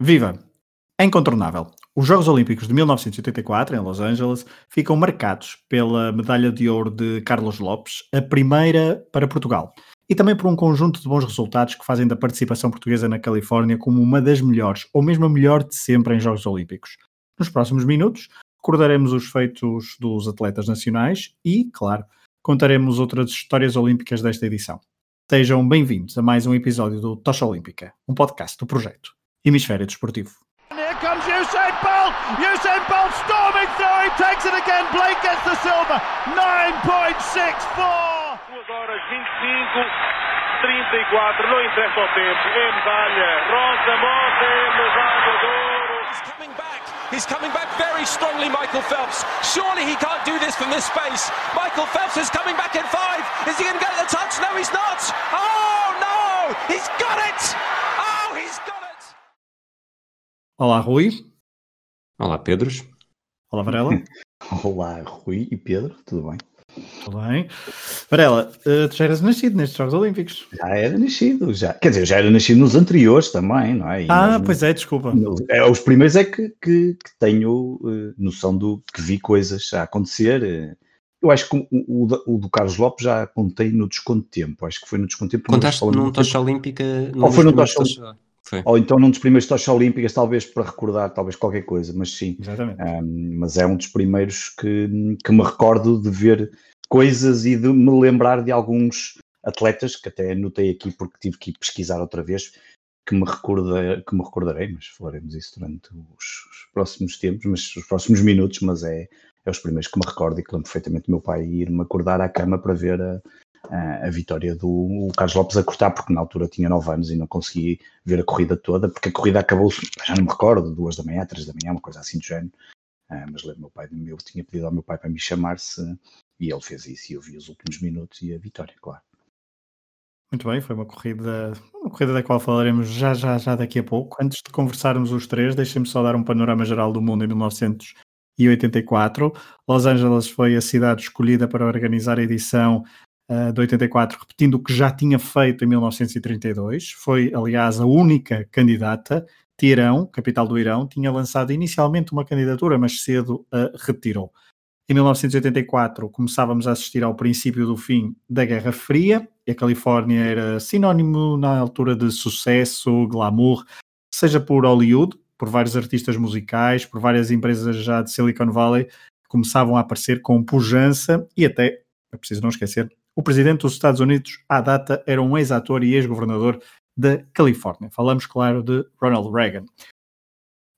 Viva! É incontornável. Os Jogos Olímpicos de 1984, em Los Angeles, ficam marcados pela medalha de ouro de Carlos Lopes, a primeira para Portugal, e também por um conjunto de bons resultados que fazem da participação portuguesa na Califórnia como uma das melhores, ou mesmo a melhor de sempre em Jogos Olímpicos. Nos próximos minutos, recordaremos os feitos dos atletas nacionais e, claro, contaremos outras histórias olímpicas desta edição. Sejam bem-vindos a mais um episódio do Tocha Olímpica, um podcast do projeto Hemisfério Desportivo. Here comes Usain Bolt! Usain Bolt storming through, he takes it again, Blake gets the silver, 9.64! 2 horas 25, 34, não interessa o tempo, é medalha, Rosa é medalha de ouro. He's coming back. He's coming back very strongly, Michael Phelps. Surely he can't do this from this space. Michael Phelps is coming back in five. Is he going to get the touch? No, he's not. Oh, no! He's got it! Oh, he's got it! Olá, Rui. Olá, Pedros. Olá, Varela. Olá, Rui e Pedro, tudo bem? Tudo bem? Varela, eh, tu já eras nascido nestes Jogos Olímpicos. Já era nascido, já. Quer dizer, já era nascido nos anteriores também, não é? E Ah, pois é, desculpa. É, os primeiros é que, que- que tenho eh, noção do que vi coisas a acontecer. eh. Eu acho que o, o o do Carlos Lopes já contei no desconto de tempo. Acho que foi no desconto de tempo. Contaste num Tocha Olímpica. Ou foi dos num primeiros Foi. Ou então num dos primeiros tochas olímpicas, talvez para recordar talvez qualquer coisa, mas sim. Exatamente. Um, mas é um dos primeiros que, que me recordo de ver coisas e de me lembrar de alguns atletas que até anotei aqui porque tive que ir pesquisar outra vez que me, recorda, que me recordarei, mas falaremos isso durante os, os próximos tempos, mas os próximos minutos, mas é, é os primeiros que me recordo e que lembro perfeitamente do meu pai ir-me acordar à cama para ver a, a, a vitória do Carlos Lopes a cortar, porque na altura tinha 9 anos e não consegui ver a corrida toda, porque a corrida acabou, já não me recordo, duas da manhã, três da manhã, uma coisa assim do género. Ah, mas lembro meu pai, eu tinha pedido ao meu pai para me chamar-se e ele fez isso e eu vi os últimos minutos e a vitória, claro. Muito bem, foi uma corrida, uma corrida da qual falaremos já, já, já daqui a pouco. Antes de conversarmos os três, deixem-me só dar um panorama geral do mundo em 1984. Los Angeles foi a cidade escolhida para organizar a edição uh, de 84, repetindo o que já tinha feito em 1932. Foi, aliás, a única candidata. Teherão, capital do Irão, tinha lançado inicialmente uma candidatura, mas cedo a retirou. Em 1984 começávamos a assistir ao princípio do fim da Guerra Fria e a Califórnia era sinónimo na altura de sucesso, glamour, seja por Hollywood, por vários artistas musicais, por várias empresas já de Silicon Valley que começavam a aparecer com pujança e até, é preciso não esquecer, o presidente dos Estados Unidos à data era um ex-ator e ex-governador da Califórnia. Falamos, claro, de Ronald Reagan.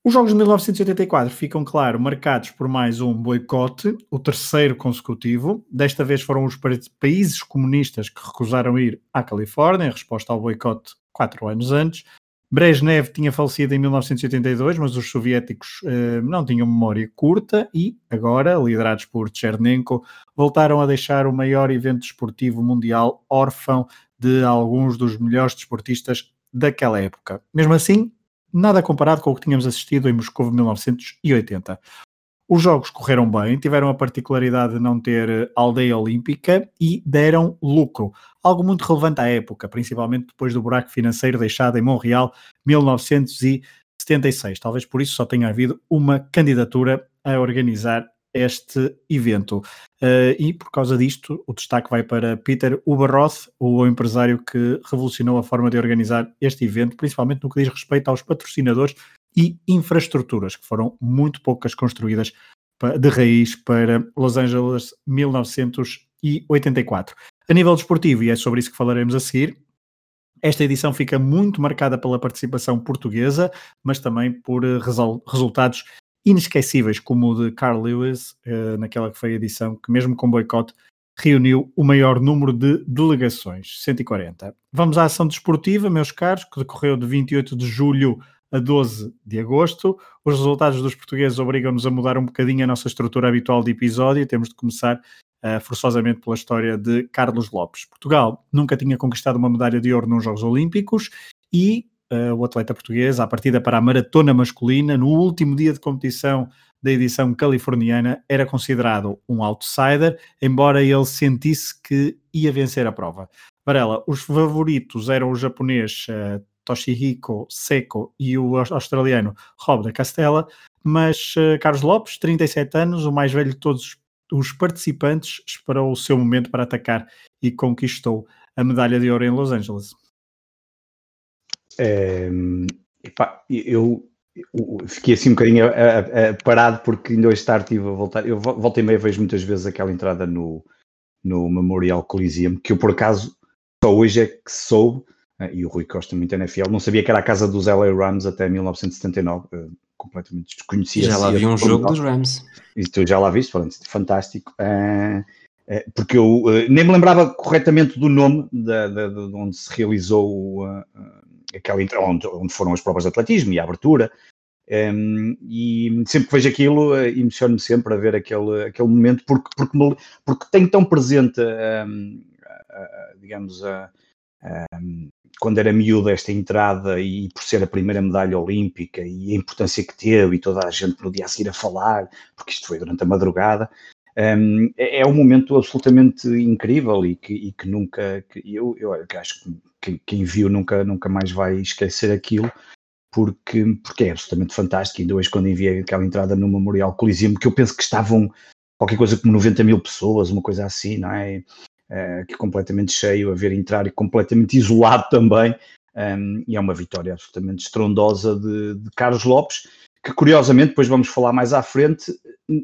Os Jogos de 1984 ficam, claro, marcados por mais um boicote, o terceiro consecutivo. Desta vez foram os países comunistas que recusaram ir à Califórnia, em resposta ao boicote quatro anos antes. Brezhnev tinha falecido em 1982, mas os soviéticos eh, não tinham memória curta e, agora, liderados por Chernenko, voltaram a deixar o maior evento desportivo mundial órfão de alguns dos melhores desportistas daquela época. Mesmo assim, nada comparado com o que tínhamos assistido em Moscou em 1980. Os jogos correram bem, tiveram a particularidade de não ter aldeia olímpica e deram lucro, algo muito relevante à época, principalmente depois do buraco financeiro deixado em Montreal 1976. Talvez por isso só tenha havido uma candidatura a organizar este evento. Uh, e por causa disto, o destaque vai para Peter Uberroth, o empresário que revolucionou a forma de organizar este evento, principalmente no que diz respeito aos patrocinadores e infraestruturas, que foram muito poucas construídas de raiz para Los Angeles 1984. A nível desportivo, e é sobre isso que falaremos a seguir, esta edição fica muito marcada pela participação portuguesa, mas também por resol- resultados inesquecíveis, como o de Carl Lewis, uh, naquela que foi a edição que, mesmo com boicote, reuniu o maior número de delegações, 140. Vamos à ação desportiva, meus caros, que decorreu de 28 de julho a 12 de agosto. Os resultados dos portugueses obrigam-nos a mudar um bocadinho a nossa estrutura habitual de episódio. Temos de começar uh, forçosamente pela história de Carlos Lopes. Portugal nunca tinha conquistado uma medalha de ouro nos Jogos Olímpicos e uh, o atleta português, à partida para a maratona masculina, no último dia de competição da edição californiana, era considerado um outsider, embora ele sentisse que ia vencer a prova. Varela, os favoritos eram o japonês uh, Toshihiko Seco e o australiano Rob da Castela, mas uh, Carlos Lopes, 37 anos, o mais velho de todos os participantes, esperou o seu momento para atacar e conquistou a medalha de ouro em Los Angeles. É, epá, eu, eu, fiquei assim um bocadinho a, a, a parado porque ainda hoje tarde estive a voltar. Eu volto e meia vejo muitas vezes aquela entrada no, no Memorial Coliseum, que eu por acaso só hoje é que soube, e o Rui Costa muito NFL, não sabia que era a casa dos LA Rams até 1979, eh, completamente desconhecia. Já lá vi um jogo dos Rams. E tu já lá viste, pronto, fantástico. Uh, porque eu nem me lembrava corretamente do nome de, de, de onde se realizou aquela onde, onde foram as provas de atletismo e a abertura. Um, e sempre que vejo aquilo, emociono-me sempre a ver aquele, aquele momento, porque, porque, me, porque tenho tão presente, um, digamos, a, quando era miúdo esta entrada e por ser a primeira medalha olímpica e a importância que teve e toda a gente no dia a seguir a falar, porque isto foi durante a madrugada, um, é, é, um momento absolutamente incrível e que, e que nunca, que eu, eu acho que quem viu nunca, nunca mais vai esquecer aquilo, porque, porque é absolutamente fantástico. Ainda hoje, quando enviei aquela entrada no Memorial Coliseum, que eu penso que estavam qualquer coisa como 90 mil pessoas, uma coisa assim, não é? Uh, que completamente cheio, a ver entrar e completamente isolado também. Um, e é uma vitória absolutamente estrondosa de, de, Carlos Lopes, que curiosamente, depois vamos falar mais à frente,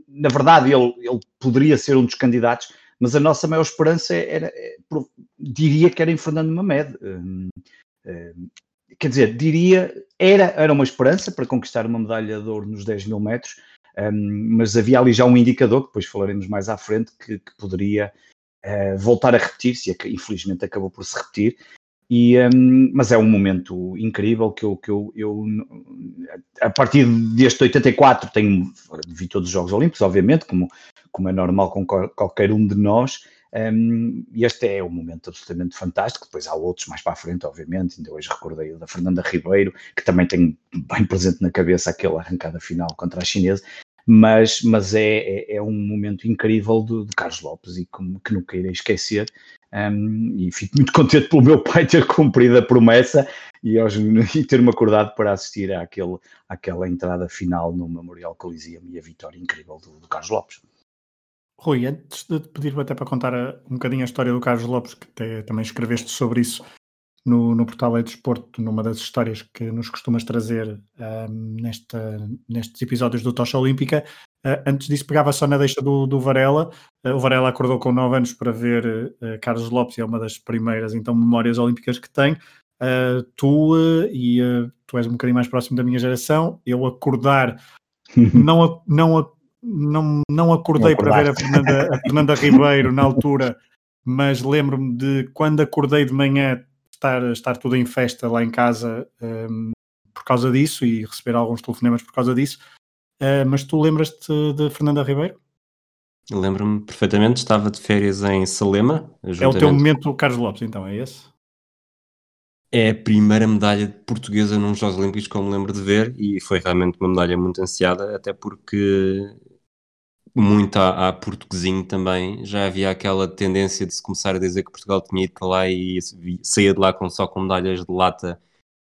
na verdade ele, ele poderia ser um dos candidatos, mas a nossa maior esperança era, é, diria que era em Fernando Mamed. Um, um, quer dizer, diria, era, era uma esperança para conquistar uma medalha de ouro nos 10 mil metros, mas havia ali já um indicador, que depois falaremos mais à frente, que, que poderia uh, voltar a repetir-se, infelizmente acabou por se repetir. E, um, mas é um momento incrível que eu, que eu, eu, a partir deste 84 tenho vi todos os Jogos Olímpicos, obviamente, como, como é normal com qualquer um de nós, um, este é um momento absolutamente fantástico. Depois há outros mais para a frente, obviamente. Ainda hoje recordei da Fernanda Ribeiro, que também tenho bem presente na cabeça aquela arrancada final contra a chinesa mas, mas é, é, é um momento incrível de, Carlos Lopes e que, que nunca irei esquecer. Um, e fico muito contente pelo meu pai ter cumprido a promessa e, e ter-me acordado para assistir àquele, àquela entrada final no Memorial Coliseum e a vitória incrível do, do Carlos Lopes. Rui, antes de te pedir até para contar um bocadinho a história do Carlos Lopes, que te, também escreveste sobre isso no, no portal É Desporto, numa das histórias que nos costumas trazer um, nesta, nestes episódios do Tocha Olímpica. Uh, antes disso, pegava só na deixa do, do Varela. Uh, o Varela acordou com 9 anos para ver uh, Carlos Lopes, é uma das primeiras então memórias olímpicas que tem. tu, e tu és um bocadinho mais próximo da minha geração, eu acordar, não, não, não, não acordei não para ver a Fernanda, a Fernanda Ribeiro na altura, mas lembro-me de quando acordei de manhã estar, estar tudo em festa lá em casa um, por causa disso e receber alguns telefonemas por causa disso. Uh, mas tu lembras-te de Fernanda Ribeiro? Lembro-me perfeitamente, estava de férias em Salema. É o teu momento, Carlos Lopes, então, é esse? É a primeira medalha portuguesa nos Jogos Olímpicos que eu me lembro de ver e foi realmente uma medalha muito ansiada, até porque muito a, portuguesinho também, já havia aquela tendência de se começar a dizer que Portugal tinha ido lá e saía de lá com, só com medalhas de lata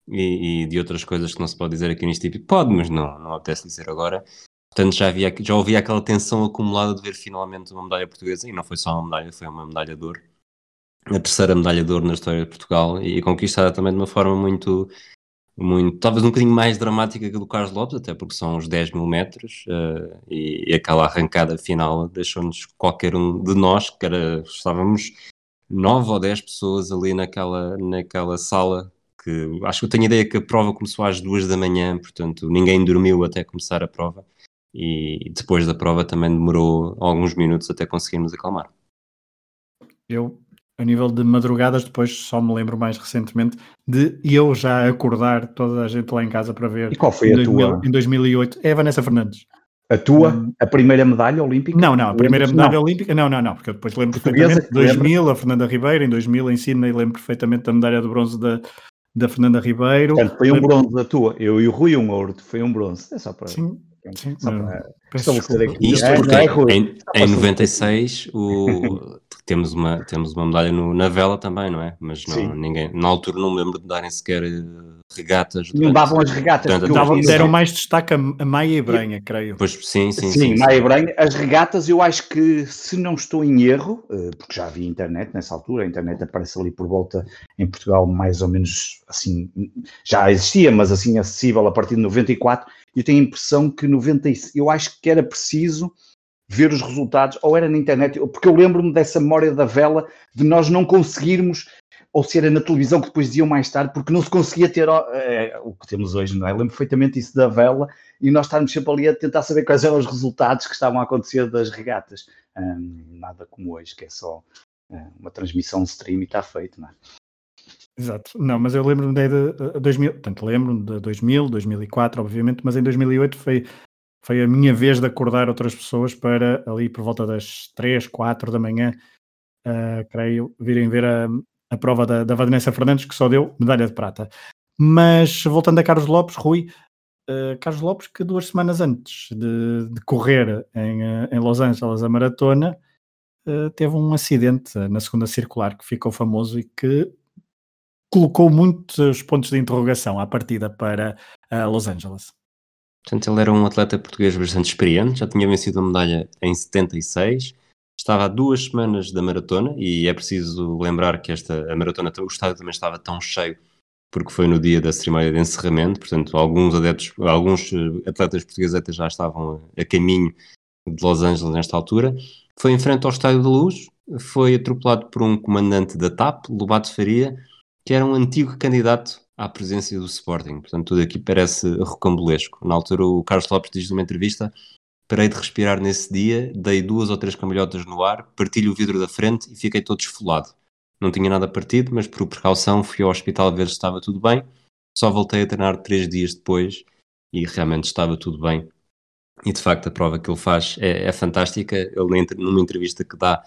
e, e, de outras coisas que não se pode dizer aqui neste tipo. Pode, mas não, não apetece dizer agora. Portanto, já, havia, já havia aquela tensão acumulada de ver finalmente uma medalha portuguesa, e não foi só uma medalha, foi uma medalha de ouro. A terceira medalha de ouro na história de Portugal, e conquistada também de uma forma muito, muito, talvez um bocadinho mais dramática que a do Carlos Lopes, até porque são uns 10 mil metros uh, e, e, aquela arrancada final deixou-nos qualquer um de nós, que era, estávamos 9 ou 10 pessoas ali naquela, naquela sala, que acho que eu tenho a ideia que a prova começou às 2 da manhã, portanto ninguém dormiu até começar a prova e depois da prova também demorou alguns minutos até conseguirmos acalmar. Eu a nível de madrugadas, depois só me lembro mais recentemente de eu já acordar toda a gente lá em casa para ver. E qual foi a 2000, tua? Em 2008, é a Vanessa Fernandes. A tua? Hum. A primeira medalha olímpica? Não, não, a primeira medalha não. olímpica, não, não, não, porque eu depois lembro Portuguesa, perfeitamente, 2000, a Fernanda Ribeiro, em 2000 em Sydney lembro perfeitamente da medalha de bronze da, da Fernanda Ribeiro. Portanto, foi um bronze da tua, eu e o Rui um ouro, foi um bronze, é só para... Sim, Sim, Só não, para peço estabelecer desculpa. aqui. Isto É, porque é, Rui? em, Só em para 96 o, temos, uma, temos uma medalha no- na vela também, não é? Mas não, Sim. ninguém, na altura não me lembro de darem sequer eh, regatas. Não davam as regatas. durante Davam- deram mais destaque a, a Maia e Branha, creio. Pois, sim, sim, Sim, sim. Maia Branha. As regatas, eu acho que, se não estou em erro, eh, porque já havia internet nessa altura, a internet aparece ali por volta em Portugal, mais ou menos assim, já existia, mas assim acessível a partir de 94. E eu tenho a impressão que 90, e- eu acho que era preciso ver os resultados, ou era na internet, porque eu lembro-me dessa memória da vela de nós não conseguirmos, ou se era na televisão que depois diziam mais tarde, porque não se conseguia ter eh, o que temos hoje, não é? Lembro perfeitamente isso da vela e nós estarmos sempre ali a tentar saber quais eram os resultados que estavam a acontecer das regatas. Hum, nada como hoje, que é só eh, uma transmissão stream e está feito, não é? Exato. Não, mas eu lembro-me de, de, 2000, portanto, lembro-me de 2000, 2004, obviamente, mas em 2008 foi, foi a minha vez de acordar outras pessoas para ali por volta das 3, 4 da manhã, uh, creio, virem ver a, a prova da, da Vanessa Fernandes, que só deu medalha de prata. Mas voltando a Carlos Lopes, Rui, uh, Carlos Lopes, que duas semanas antes de, de correr em, uh, em Los Angeles a maratona, teve um acidente na segunda circular que ficou famoso e que colocou muitos pontos de interrogação à partida para Los Angeles. Portanto, ele era um atleta português bastante experiente, já tinha vencido a medalha em 76, estava há duas semanas da maratona e é preciso lembrar que esta a maratona, o estádio também estava tão cheio porque foi no dia da cerimónia de encerramento, portanto, alguns adeptos, alguns atletas portugueses até já estavam a, caminho de Los Angeles nesta altura. Foi em frente ao Estádio da Luz, foi atropelado por um comandante da TAP, Lobato Faria, que era um antigo candidato à presença do Sporting. Portanto, tudo aqui parece rocambolesco. Na altura, o Carlos Lopes diz numa entrevista: parei de respirar nesse dia, dei duas ou três cambalhotas no ar, parti-lhe o vidro da frente e fiquei todo esfolado. Não tinha nada partido, mas por precaução fui ao hospital ver se estava tudo bem. Só voltei a treinar três dias depois e realmente estava tudo bem. E de facto, a prova que ele faz é, é fantástica. Ele, numa entrevista que dá,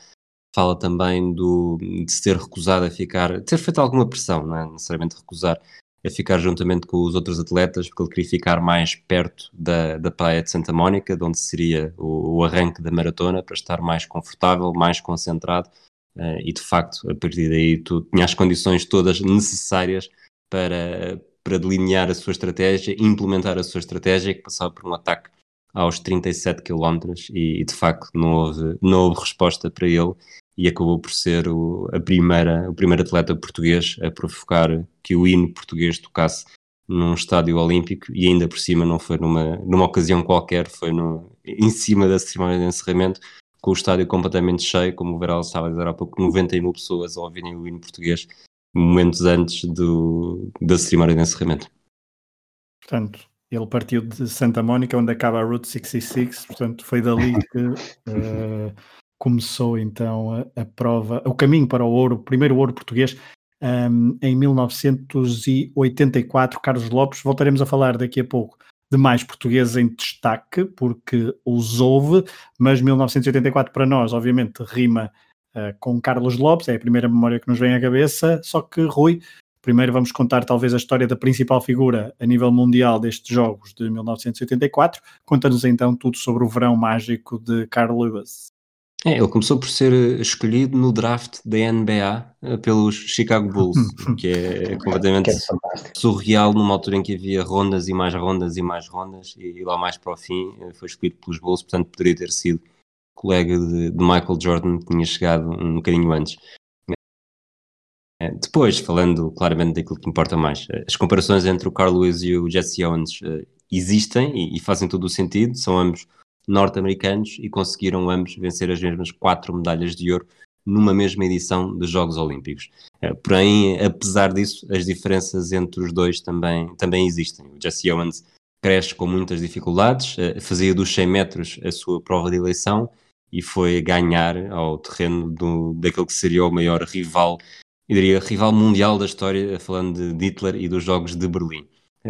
fala também do, de se ter recusado a ficar, de ter feito alguma pressão, não é? Necessariamente recusar a ficar juntamente com os outros atletas, porque ele queria ficar mais perto da, da praia de Santa Mónica, de onde seria o, o arranque da maratona, para estar mais confortável, mais concentrado, uh, e de facto, a partir daí, tu tinha as condições todas necessárias para, para delinear a sua estratégia, implementar a sua estratégia, que passava por um ataque aos 37 km e, e de facto não houve, não houve resposta para ele e acabou por ser o, a primeira, o primeiro atleta português a provocar que o hino português tocasse num estádio olímpico e ainda por cima não foi numa, numa ocasião qualquer, foi no, em cima da cerimónia de encerramento, com o estádio completamente cheio, como o Veral estava a dizer há pouco, 90 mil pessoas a ouvirem o hino português momentos antes do, da cerimónia de encerramento. Portanto, ele partiu de Santa Mónica, onde acaba a Route 66, portanto foi dali que uh, começou então a, a, prova, o caminho para o ouro, o primeiro ouro português um, em 1984. Carlos Lopes, voltaremos a falar daqui a pouco de mais portugueses em destaque, porque os houve, mas 1984 para nós, obviamente, rima uh, com Carlos Lopes, é a primeira memória que nos vem à cabeça, só que Rui, primeiro vamos contar talvez a história da principal figura a nível mundial destes jogos de 1984, conta-nos então tudo sobre o verão mágico de Carl Lewis. É, ele começou por ser escolhido no draft da NBA pelos Chicago Bulls, que é completamente Que é surreal numa altura em que havia rondas e mais rondas e mais rondas, e lá mais para o fim foi escolhido pelos Bulls, portanto poderia ter sido colega de, de Michael Jordan, que tinha chegado um bocadinho antes. Depois, falando claramente daquilo que importa mais, as comparações entre o Carl Lewis e o Jesse Owens existem e, e fazem todo o sentido, são ambos norte-americanos e conseguiram ambos vencer as mesmas quatro medalhas de ouro numa mesma edição dos Jogos Olímpicos. Uh, porém, apesar disso, as diferenças entre os dois também, também existem. O Jesse Owens cresce com muitas dificuldades, uh, fazia dos 100 metros a sua prova de eleição e foi ganhar ao terreno do, daquele que seria o maior rival eu diria, rival mundial da história, falando de Hitler e dos Jogos de Berlim.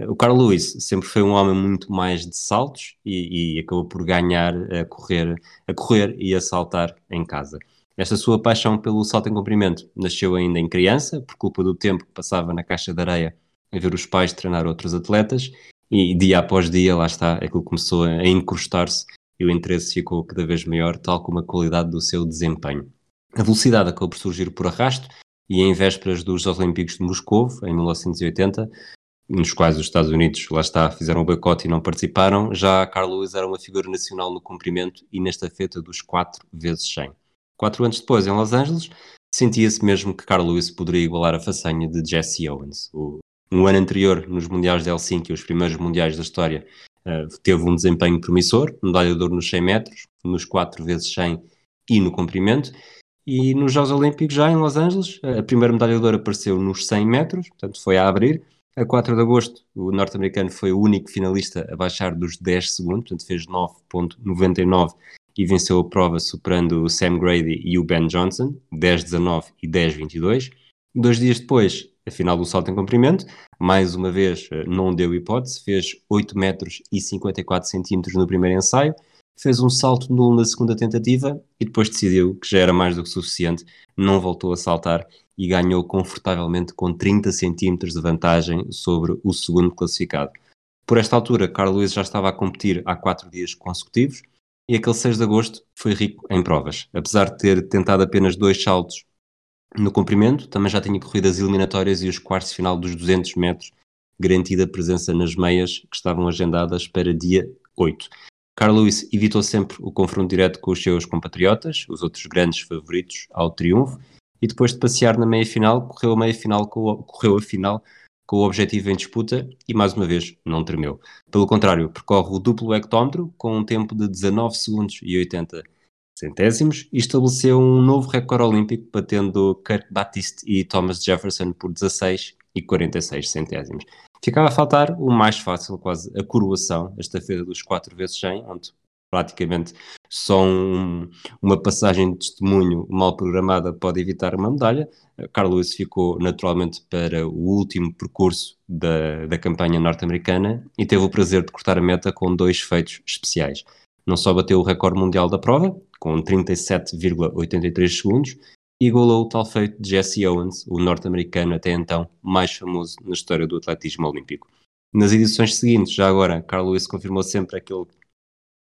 O Carl Lewis sempre foi um homem muito mais de saltos e, e, acabou por ganhar a correr, a correr e a saltar em casa. Esta sua paixão pelo salto em comprimento nasceu ainda em criança, por culpa do tempo que passava na caixa de areia a ver os pais treinar outros atletas, e dia após dia, lá está, aquilo começou a encrustar-se e o interesse ficou cada vez maior, tal como a qualidade do seu desempenho. A velocidade acabou por surgir por arrasto e em vésperas dos Olímpicos de Moscou, em 1980, nos quais os Estados Unidos, lá está, fizeram o boicote e não participaram, já Carl Lewis era uma figura nacional no comprimento e nesta feta dos 4 vezes 100. Quatro anos depois, em Los Angeles, sentia-se mesmo que Carl Lewis poderia igualar a façanha de Jesse Owens. O, no ano anterior, nos Mundiais de Helsinki, os primeiros Mundiais da história, uh, teve um desempenho promissor, medalha de ouro nos 100 metros, nos 4 vezes 100 e no comprimento, e nos Jogos Olímpicos já em Los Angeles, a primeira medalha de ouro apareceu nos 100 metros, portanto foi a abrir, a 4 de agosto, o norte-americano foi o único finalista a baixar dos 10 segundos, portanto fez 9.99 e venceu a prova superando o Sam Grady e o Ben Johnson, 10.19 e 10.22. Dois dias depois, a final do salto em comprimento, mais uma vez eh, não deu hipótese, fez 8 metros e 54 centímetros no primeiro ensaio, fez um salto nulo na segunda tentativa e depois decidiu que já era mais do que suficiente, não voltou a saltar e ganhou confortavelmente com 30 centímetros de vantagem sobre o segundo classificado. Por esta altura, Carlos Lewis já estava a competir há quatro dias consecutivos e aquele 6 de agosto foi rico em provas. Apesar de ter tentado apenas dois saltos no comprimento, também já tinha corrido as eliminatórias e os quartos final dos 200 metros, garantida presença nas meias que estavam agendadas para dia 8. Carl Lewis evitou sempre o confronto direto com os seus compatriotas, os outros grandes favoritos ao triunfo, e depois de passear na meia-final, correu a meia-final, correu a final com o objetivo em disputa e, mais uma vez, não tremeu. Pelo contrário, percorre o duplo hectómetro com um tempo de 19 segundos e 80 centésimos e estabeleceu um novo recorde olímpico, batendo Kirk Batiste e Thomas Jefferson por 16 e 46 centésimos. Ficava a faltar o mais fácil, quase a coroação, esta feira dos 4 vezes 100, onde praticamente só um, uma passagem de testemunho mal programada pode evitar uma medalha. Carlos ficou naturalmente para o último percurso da, da campanha norte-americana e teve o prazer de cortar a meta com dois feitos especiais. Não só bateu o recorde mundial da prova, com 37,83 segundos, igualou o tal feito de Jesse Owens, o norte-americano até então mais famoso na história do atletismo olímpico. Nas edições seguintes, já agora, Carl Lewis confirmou sempre aquele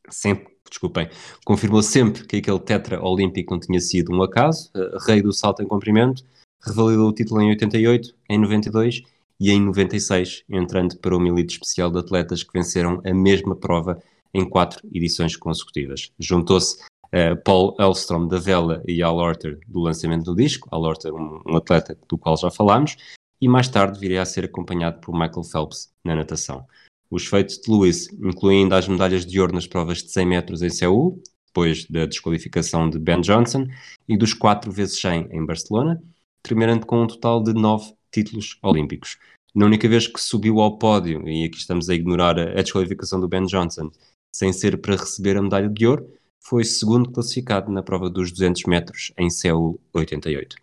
sempre, desculpem, confirmou sempre que aquele tetra olímpico não tinha sido um acaso, uh, rei do salto em comprimento, revalidou o título em 88, em 92 e em 96, entrando para uma elite especial de atletas que venceram a mesma prova em quatro edições consecutivas. Juntou-se uh, Paul Elstrom da vela e Al Orter do lançamento do disco, Al Orter um, um atleta do qual já falámos, e mais tarde viria a ser acompanhado por Michael Phelps na natação. Os feitos de Lewis incluem ainda as medalhas de ouro nas provas de 100 metros em Seul, depois da desqualificação de Ben Johnson, e dos 4 vezes 100 em Barcelona, terminando com um total de 9 títulos olímpicos. Na única vez que subiu ao pódio, e aqui estamos a ignorar a desqualificação do Ben Johnson, sem ser para receber a medalha de ouro, foi segundo classificado na prova dos 200 metros em Seul 88.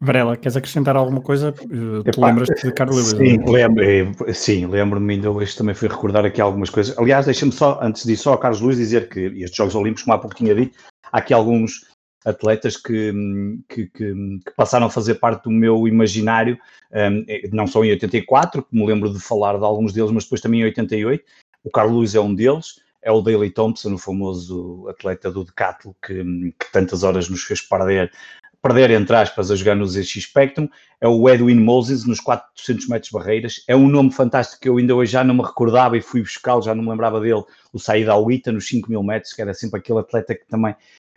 Varela, queres acrescentar alguma coisa? Eh, tu lembras-te de Carlos Lewis? Sim, lembro, eh, sim, lembro-me ainda hoje também fui recordar aqui algumas coisas. Aliás, deixa-me só, antes disso, só a Carlos Luís dizer que estes Jogos Olímpicos, como há pouco tinha dito, há aqui alguns atletas que, que, que, que passaram a fazer parte do meu imaginário, um, eh, não só em 84, que me lembro de falar de alguns deles, mas depois também em 88. O Carlos Luís é um deles, é o Daley Thompson, o famoso atleta do Decathlon, que, que tantas horas nos fez perder perder, entre aspas, a jogar no ZX Spectrum, é o Edwin Moses nos 400 metros barreiras. É um nome fantástico que eu ainda hoje já não me recordava e fui buscá-lo, já não me lembrava dele, o Saída Awita nos 5 mil metros, que era sempre aquele atleta que também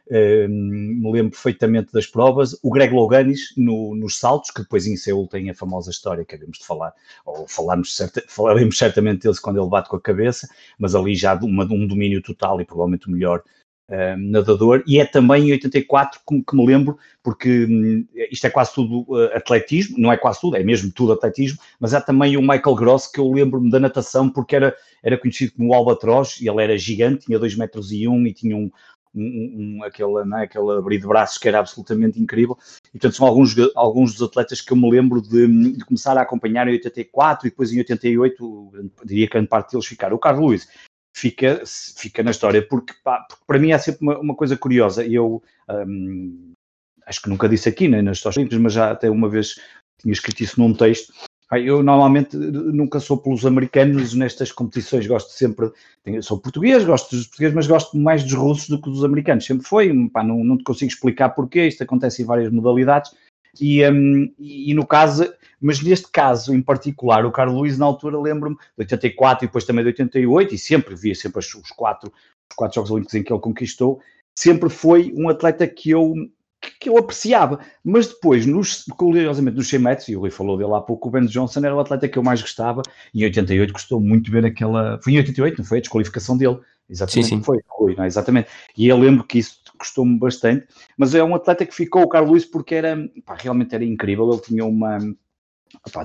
me lembro perfeitamente das provas. O Greg Loganis no, nos saltos, que depois em Seul tem a famosa história que havemos de falar, ou certa, falaremos certamente deles quando ele bate com a cabeça, mas ali já uma, um domínio total e provavelmente o melhor nadador, e é também em 84 que, que me lembro, porque um, isto é quase tudo uh, atletismo, não é quase tudo, é mesmo tudo atletismo, mas há também o Michael Gross, que eu lembro-me da natação, porque era, era conhecido como o Albatroz, e ele era gigante, tinha 2 metros e 1 um, e tinha um, um, um, aquele, não é, aquele abrir de braços que era absolutamente incrível. E, portanto, são alguns, alguns dos atletas que eu me lembro de, de, começar a acompanhar em 84 e depois em 88, diria que grande parte deles ficaram. O Carlos Luiz fica, fica na história, porque, pá, porque para mim é sempre uma, uma coisa curiosa. Eu um, acho que nunca disse aqui, nem nas histórias, mas já até uma vez tinha escrito isso num texto. Eu normalmente nunca sou pelos americanos nestas competições, gosto sempre, sou português, gosto dos portugueses, mas gosto mais dos russos do que dos americanos, sempre foi, pá, não, não te consigo explicar porquê, isto acontece em várias modalidades, e, um, e, no caso, mas neste caso em particular, o Carlos Luiz na altura lembro-me de 84 e depois também de 88, e sempre via sempre os quatro, os quatro Jogos Olímpicos em que ele conquistou, sempre foi um atleta que eu que eu apreciava, mas depois, nos, curiosamente, nos 100 metros, e o Rui falou dele há pouco, o Ben Johnson era o atleta que eu mais gostava, e em 88 gostou muito ver aquela, foi em 88, não foi? A desqualificação dele, exatamente, sim, sim. foi, Rui, não é? exatamente, e eu lembro que isso gostou-me bastante, mas é um atleta que ficou, o Carlos Luiz, porque era, pá, realmente era incrível, ele tinha uma,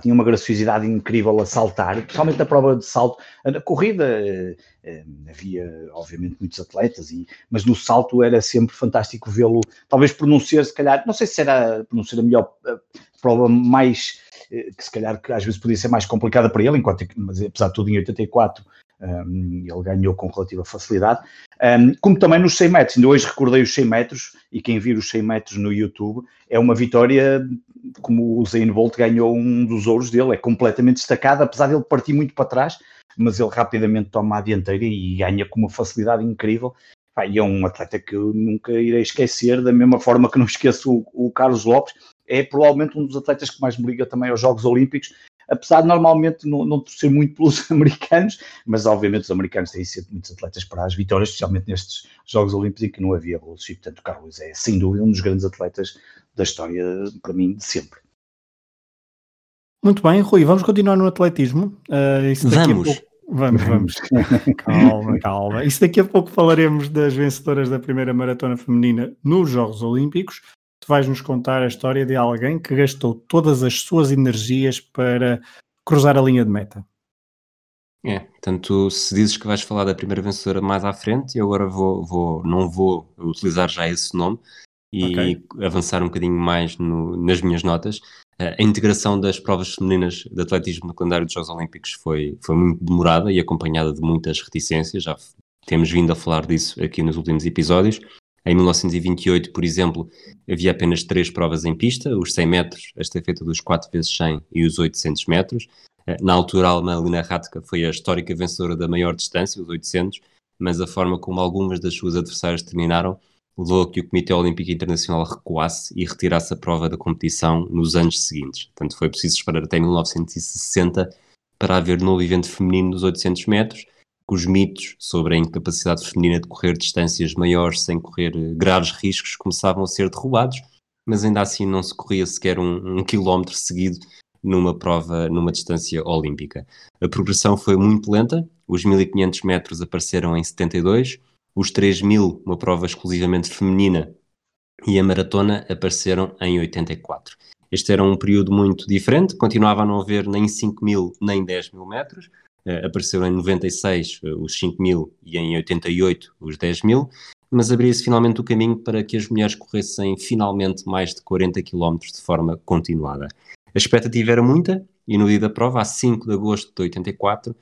Tinha uma graciosidade incrível a saltar, principalmente na prova de salto. Na corrida eh, eh, havia, obviamente, muitos atletas, e, mas no salto era sempre fantástico vê-lo, talvez ser, se calhar, não sei se era ser a melhor a prova mais, eh, que se calhar às vezes podia ser mais complicada para ele, enquanto, mas apesar de tudo em 84 um, ele ganhou com relativa facilidade, um, como também nos 100 metros, ainda hoje recordei os 100 metros, e quem vir os 100 metros no YouTube, é uma vitória como o Zayn Bolt ganhou um dos ouros dele, é completamente destacado, apesar de ele partir muito para trás, mas ele rapidamente toma a dianteira e ganha com uma facilidade incrível. E é um atleta que eu nunca irei esquecer, da mesma forma que não esqueço o, o Carlos Lopes, é provavelmente um dos atletas que mais me liga também aos Jogos Olímpicos, apesar de normalmente não, não torcer muito pelos americanos, mas obviamente os americanos têm sido muitos atletas para as vitórias, especialmente nestes Jogos Olímpicos em que não havia russos, e portanto o Carlos é sem dúvida um dos grandes atletas da história, para mim, de sempre. Muito bem, Rui, vamos continuar no atletismo. Uh, vamos. Pouco... Vamos, vamos. calma, calma. Isso daqui a pouco falaremos das vencedoras da primeira maratona feminina nos Jogos Olímpicos. Tu vais nos contar a história de alguém que gastou todas as suas energias para cruzar a linha de meta. É, portanto, se dizes que vais falar da primeira vencedora mais à frente, eu agora vou, vou não vou utilizar já esse nome, e okay. avançar um bocadinho mais no, nas minhas notas. A integração das provas femininas de atletismo no calendário dos Jogos Olímpicos foi, foi muito demorada e acompanhada de muitas reticências, já temos vindo a falar disso aqui nos últimos episódios. Em 1928, por exemplo, havia apenas três provas em pista, os 100 metros, a estafeta dos 4 vezes 100 e os 800 metros. Na altura, a alemã Lina Ratka foi a histórica vencedora da maior distância, os 800, mas a forma como algumas das suas adversárias terminaram levou a que o Comitê Olímpico Internacional recuasse e retirasse a prova da competição nos anos seguintes. Portanto, foi preciso esperar até 1960 para haver novo evento feminino dos 800 metros, que os mitos sobre a incapacidade feminina de correr distâncias maiores sem correr graves riscos começavam a ser derrubados, mas ainda assim não se corria sequer um, um quilómetro seguido numa prova, numa distância olímpica. A progressão foi muito lenta, os 1500 metros apareceram em 72, os 3000, uma prova exclusivamente feminina, e a maratona apareceram em 84. Este era um período muito diferente, continuava a não haver nem 5 mil nem 10 mil metros, uh, apareceram em 96 uh, os 5 mil e em 88 os 10 mil, mas abria-se finalmente o caminho para que as mulheres corressem finalmente mais de 40 km de forma continuada. A expectativa era muita e no dia da prova, a 5 de agosto de 84,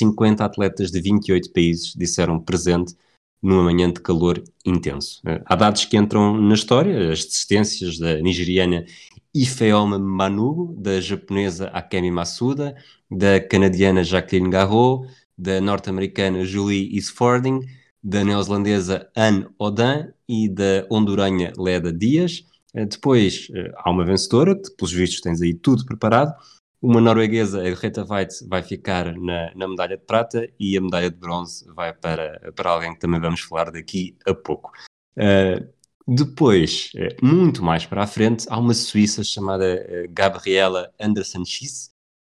50 atletas de 28 países disseram presente numa manhã de calor intenso. Eh, há dados que entram na história, as desistências da nigeriana Ifeoma Manugo, da japonesa Akemi Masuda, da canadiana Jacqueline Garraud, da norte-americana Julie Isfording, da neozelandesa Anne Odin e da honduranha Leda Dias. Eh, depois eh, há uma vencedora, pelos vistos tens aí tudo preparado, uma norueguesa, a Rita Veit, vai ficar na, na, medalha de prata e a medalha de bronze vai para, para alguém que também vamos falar daqui a pouco. Uh, depois, uh, muito mais para a frente, há uma suíça chamada uh, Gabriela Anderson-Schiss,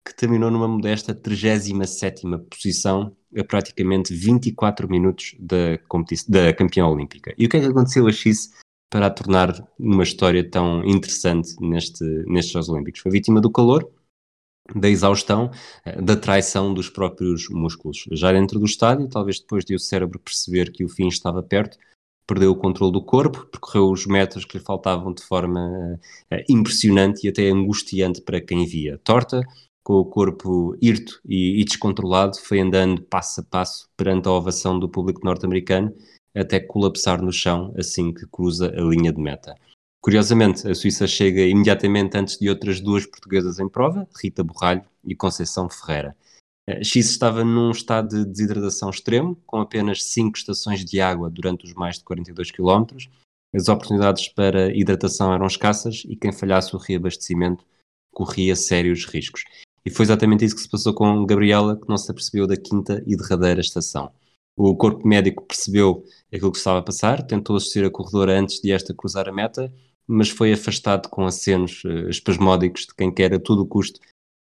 que terminou numa modesta 37 posição a praticamente 24 minutos da, da campeã olímpica. E o que é que aconteceu a Schiss para a tornar uma história tão interessante neste, nestes Jogos Olímpicos? Foi vítima do calor, da exaustão, eh, da traição dos próprios músculos. Já dentro do estádio, talvez depois de o cérebro perceber que o fim estava perto, perdeu o controle do corpo, percorreu os metros que lhe faltavam de forma uh, impressionante e até angustiante para quem via. Torta, com o corpo hirto e, e, descontrolado, foi andando passo a passo perante a ovação do público norte-americano, até colapsar no chão assim que cruza a linha de meta. Curiosamente, a Suíça chega imediatamente antes de outras duas portuguesas em prova, Rita Borralho e Conceição Ferreira. Eh, X estava num estado de desidratação extremo, com apenas 5 estações de água durante os mais de 42 km. As oportunidades para hidratação eram escassas e quem falhasse o reabastecimento corria sérios riscos. E foi exatamente isso que se passou com Gabriela, que não se apercebeu da quinta e derradeira estação. O corpo médico percebeu aquilo que estava a passar, tentou assistir a corredora antes de esta cruzar a meta, mas foi afastado com acenos uh, espasmódicos de quem quer a todo custo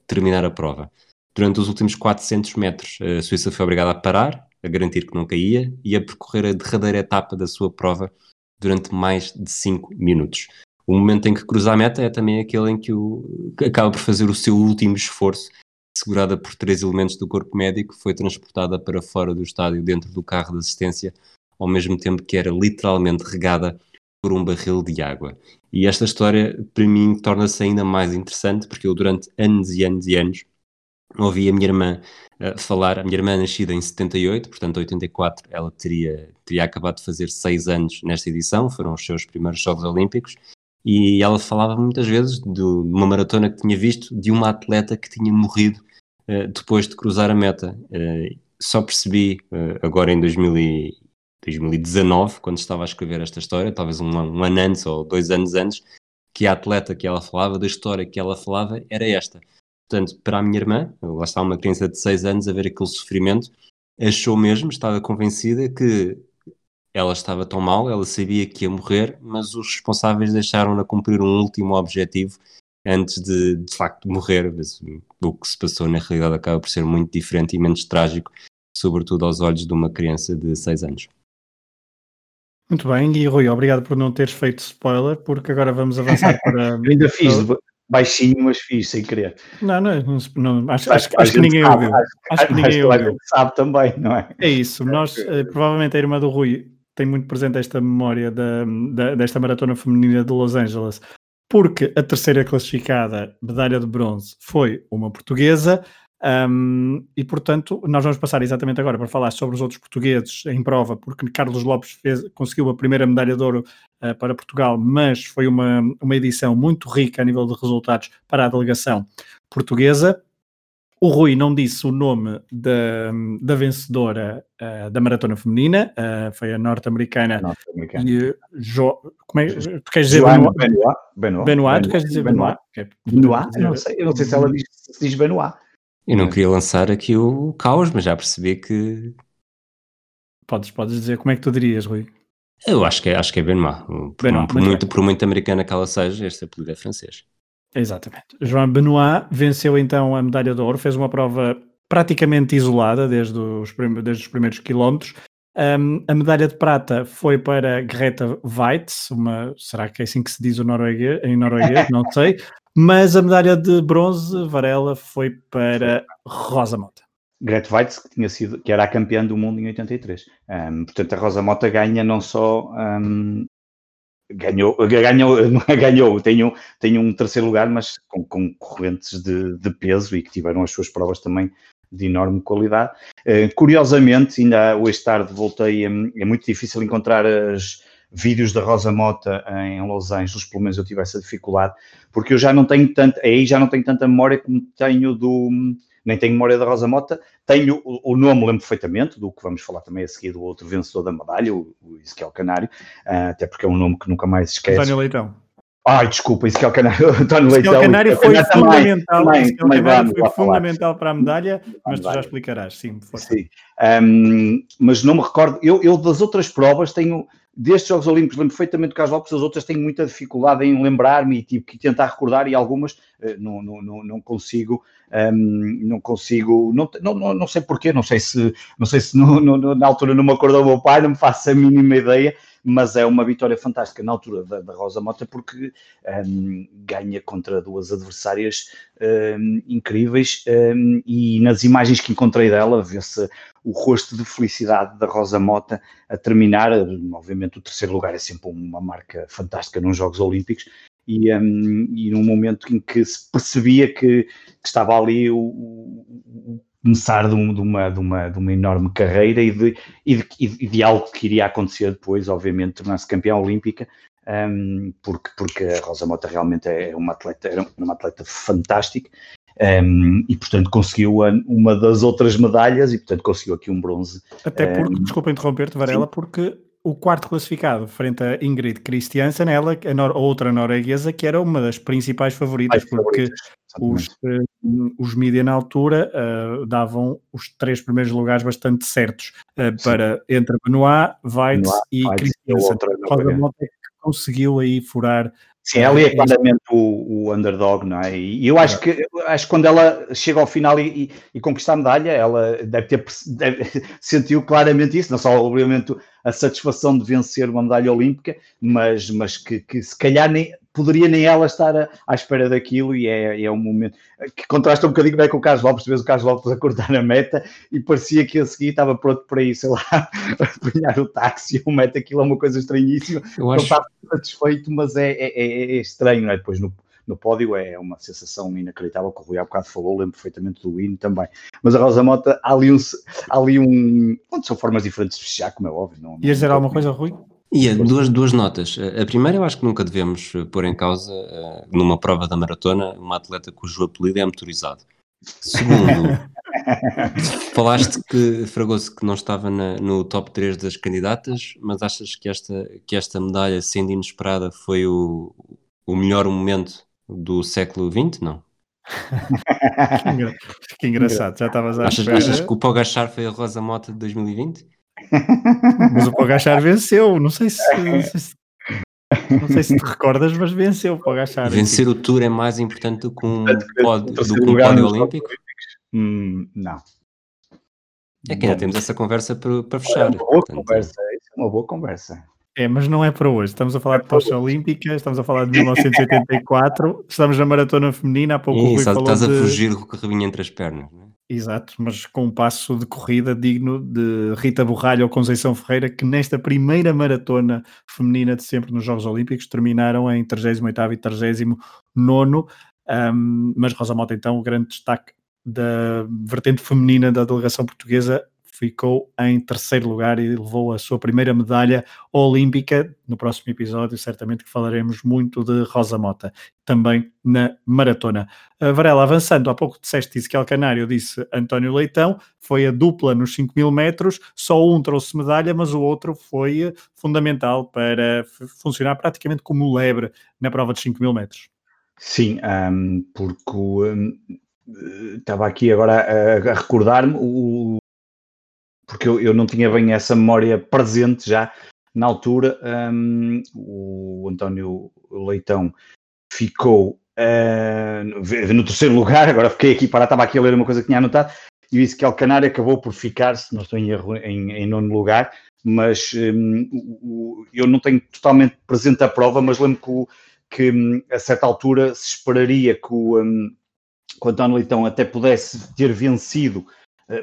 terminar a prova. Durante os últimos 400 metros, a Suíça foi obrigada a parar, a garantir que não caía e a percorrer a derradeira etapa da sua prova durante mais de 5 minutos. O momento em que cruza a meta é também aquele em que, o, que acaba por fazer o seu último esforço, segurada por três elementos do corpo médico, foi transportada para fora do estádio dentro do carro de assistência, ao mesmo tempo que era literalmente regada por um barril de água. E esta história, para mim, torna-se ainda mais interessante, porque eu durante anos e anos e anos ouvi a minha irmã uh, falar, a minha irmã nascida em 78, portanto 84, ela teria, teria acabado de fazer seis anos nesta edição, foram os seus primeiros Jogos Olímpicos, e ela falava muitas vezes de uma maratona que tinha visto de uma atleta que tinha morrido uh, depois de cruzar a meta. Uh, só percebi agora em 2000 e, 2019, quando estava a escrever esta história, talvez um, um ano antes ou dois anos antes, que a atleta que ela falava, da história que ela falava, era esta. Portanto, para a minha irmã, lá está uma criança de 6 anos a ver aquele sofrimento, achou mesmo, estava convencida que ela estava tão mal, ela sabia que ia morrer, mas os responsáveis deixaram-na cumprir um último objetivo antes de, de facto, morrer. O que se passou na realidade acaba por ser muito diferente e menos trágico, sobretudo aos olhos de uma criança de 6 anos. Muito bem, e Rui, obrigado por não teres feito spoiler, porque agora vamos avançar para. ainda fiz baixinho, mas fiz sem querer. Não, não, não, não acho, acho, acho que ninguém sabe, ouviu. Acho, acho que ninguém ouviu. sabe também, não é? É isso, nós, eh, provavelmente a irmã do Rui tem muito presente esta memória da, da, desta maratona feminina de Los Angeles, porque a terceira classificada, medalha de bronze, foi uma portuguesa. Um, e portanto, nós vamos passar exatamente agora para falar sobre os outros portugueses em prova, porque Carlos Lopes fez, conseguiu a primeira medalha de ouro uh, para Portugal, mas foi uma, uma edição muito rica a nível de resultados para a delegação portuguesa. O Rui não disse o nome da, da vencedora uh, da maratona feminina, uh, foi a norte-americana. Norte jo, como é, tu queres dizer Benoit? Benoit, Benoit, Benoit, tu queres dizer Benoit? Benoit? Benoit? Eu, não sei, eu não sei se ela diz, se diz Benoit. Eu não queria lançar aqui o caos, mas já percebi que. Podes, podes dizer como é que tu dirias, Rui? Eu acho que é, acho que é Benoit. Por, Benoit, por, muito, por muito americana que ela seja, este apelido é francês. Exatamente. João Benoit venceu então a medalha de ouro, fez uma prova praticamente isolada desde os, desde os primeiros quilómetros. Um, a medalha de prata foi para Greta Weitz, uma, será que é assim que se diz o norueguês, em norueguês? Não sei. Mas a medalha de bronze, Varela, foi para Rosa Mota. Greta Weitz, que, tinha sido, que era a campeã do mundo em 83. Um, portanto, a Rosa Mota ganha não só. Um, ganhou, ganhou, ganhou tem, um, tem um terceiro lugar, mas com concorrentes de, de peso e que tiveram as suas provas também de enorme qualidade. Uh, curiosamente, ainda hoje tarde voltei, é muito difícil encontrar as vídeos da Rosa Mota em Los Angeles, pelo menos eu tive essa dificuldade, porque eu já não tenho tanto, aí já não tenho tanta memória como tenho do, nem tenho memória da Rosa Mota, tenho o, o nome, lembro perfeitamente, do que vamos falar também a seguir, do outro vencedor da medalha, o, o Ezequiel Canário, uh, até porque é um nome que nunca mais esquece. António Leitão. Ai, desculpa, Ezequiel Canário, António Leitão. Ezequiel Canário foi fundamental, também, também, Canário foi fundamental para a medalha, mas tu já explicarás, sim, Sim, um, mas não me recordo, eu, eu das outras provas tenho destes Jogos Olímpicos lembro perfeitamente do Carlos Lopes, as outras tenho muita dificuldade em lembrar-me e tive que tentar recordar e algumas uh, não, não, não, não, consigo, um, ehm, não consigo, não, não, não sei porquê, não sei se, não sei se no, no, na altura não me acordou o meu pai, não me faço a mínima ideia, mas é uma vitória fantástica na altura da, da Rosa Mota porque um, ganha contra duas adversárias um, incríveis um, e nas imagens que encontrei dela vê-se o rosto de felicidade da Rosa Mota a terminar, obviamente o terceiro lugar é sempre uma marca fantástica nos Jogos Olímpicos e, um, e num momento em que se percebia que, que estava ali o, o, começar de, um, de, uma, de, uma, de uma enorme carreira e de, e de, e de, algo que iria acontecer depois, obviamente, tornar-se campeã olímpica. um, porque, porque a Rosa Mota realmente é uma atleta, era uma atleta fantástica. Um, e portanto conseguiu uma das outras medalhas e portanto conseguiu aqui um bronze. Até porque, um, desculpa interromper-te, Varela, sim. porque o quarto classificado frente a Ingrid Christiansen, ela, a, nor a outra norueguesa, que era uma das principais favoritas, Ai, porque os, uh, os mídia na altura uh, davam os três primeiros lugares bastante certos uh, para entre Benoit, Weitz e Christiansen. Rosa Mota conseguiu aí furar Sim, ela é claramente o, o, underdog, não é? E eu acho que, acho que quando ela chega ao final e, e, e conquista a medalha, ela deve ter deve, sentiu claramente isso, não só obviamente a satisfação de vencer uma medalha olímpica, mas, mas que, que se calhar nem, poderia nem ela estar a, à espera daquilo e é, é um momento que contrasta um bocadinho bem com o Carlos Lopes, vês o Carlos Lopes a cortar a meta e parecia que a seguir estava pronto para ir, sei lá, a pegar o táxi, o meta, aquilo é uma coisa estranhíssima, Eu acho... não está satisfeito, mas é, é, é, é estranho, não é? Depois no, no pódio é uma sensação inacreditável, que o Rui há bocado falou, lembro perfeitamente do hino também. Mas a Rosa Mota, há ali um. Há ali um são formas diferentes de fechar, como é óbvio. Não, Ias dizer alguma coisa, Rui? E duas, duas notas. A primeira, eu acho que nunca devemos pôr em causa, numa prova da maratona, uma atleta cujo apelido é motorizado. Segundo, falaste que Fragoso que não estava na, no top 3 das candidatas, mas achas que esta, que esta medalha, sendo inesperada, foi o, o melhor momento do século XX? Não. que, engraçado, já estavas a achas, achas que o Pogachar foi a Rosa Mota de 2020? Mas o Pogachar venceu, não sei se, não sei se, não sei se te recordas, mas venceu o Pogachar. Vencer o Tour é mais importante do que um pódio, do que um pódio olímpico? Hum, não. É que ainda temos essa conversa para, para fechar. É uma boa Portanto, conversa, é uma boa conversa. É, mas não é para hoje. Estamos a falar de tocha olímpica, estamos a falar de 1984, estamos na maratona feminina, há pouco Sim, o estás a fugir com o carrinho entre as pernas, não é? Exato, mas com um passo de corrida digno de Rita Borralho ou Conceição Ferreira, que nesta primeira maratona feminina de sempre nos Jogos Olímpicos terminaram em 38 e 39 um, mas Rosa Mota então o grande destaque da vertente feminina da delegação portuguesa ficou em terceiro lugar e levou a sua primeira medalha olímpica. No próximo episódio, certamente que falaremos muito de Rosa Mota, também na maratona. Uh, Varela, avançando, há pouco disseste isso que Canário disse António Leitão, foi a dupla nos 5 mil metros, só um trouxe medalha, mas o outro foi fundamental para funcionar praticamente como lebre na prova de 5 mil metros. Sim, um, porque um, estava aqui agora a, a recordar-me, o, porque eu, eu não tinha bem essa memória presente já na altura. Um, o António Leitão ficou uh, no terceiro lugar, agora fiquei aqui para estava aqui a ler uma coisa que tinha anotado, e disse que Alcanário acabou por ficar, se não estou em erro, em, em nono lugar, mas um, o, eu não tenho totalmente presente a prova, mas lembro que, o, que hum, a certa altura se esperaria que o, um, que o António Leitão até pudesse ter vencido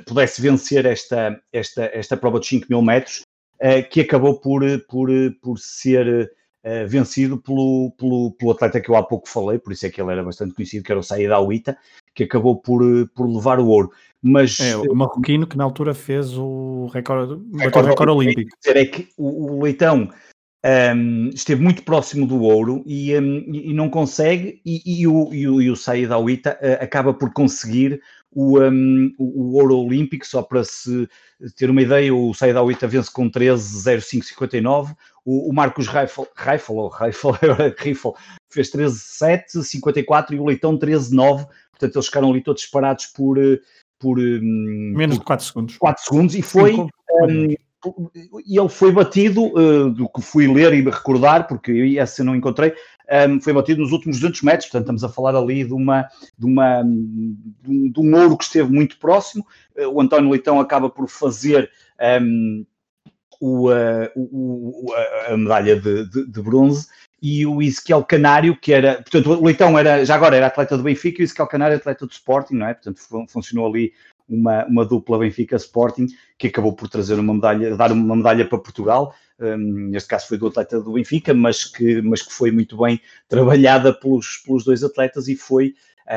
pudesse vencer esta, esta, esta prova de 5 mil metros, eh, que acabou por, por, por ser eh, vencido pelo, pelo, pelo atleta que eu há pouco falei, por isso é que ele era bastante conhecido, que era o Said Awita, que acabou por, por levar o ouro. Mas, é, o marroquino que na altura fez o recorde, recorde, recorde olímpico. É que o, o Leitão um, esteve muito próximo do ouro e, um, e não consegue, e, e, o, e, o, e o Said Awita uh, acaba por conseguir o, um, o, ouro olímpico, só para se ter uma ideia, o Said Awita vence com 13,0559, o, o Marcos Reifel, Reifel, ou Reifel, Reifel fez 13,754 e o Leitão 13,9, portanto eles ficaram ali todos separados por... Eh, por hum, Menos por de 4 segundos. 4 segundos e foi... Um, e ele foi batido, uh, do que fui ler e recordar, porque essa não encontrei, um, foi batido nos últimos 200 metros, portanto estamos a falar ali de, uma, de, uma, de, um, de um ouro que esteve muito próximo. Uh, o António Leitão acaba por fazer um, o, uh, o, a medalha de, de, de, bronze e o Ezequiel Canário, que era, portanto, o Leitão era, já agora era atleta do Benfica e o Ezequiel Canário atleta do Sporting, não é? Portanto, funcionou ali uma, uma dupla Benfica Sporting que acabou por trazer uma medalha, dar uma medalha para Portugal. Um, neste caso foi do atleta do Benfica, mas que, mas que foi muito bem trabalhada pelos, pelos dois atletas e foi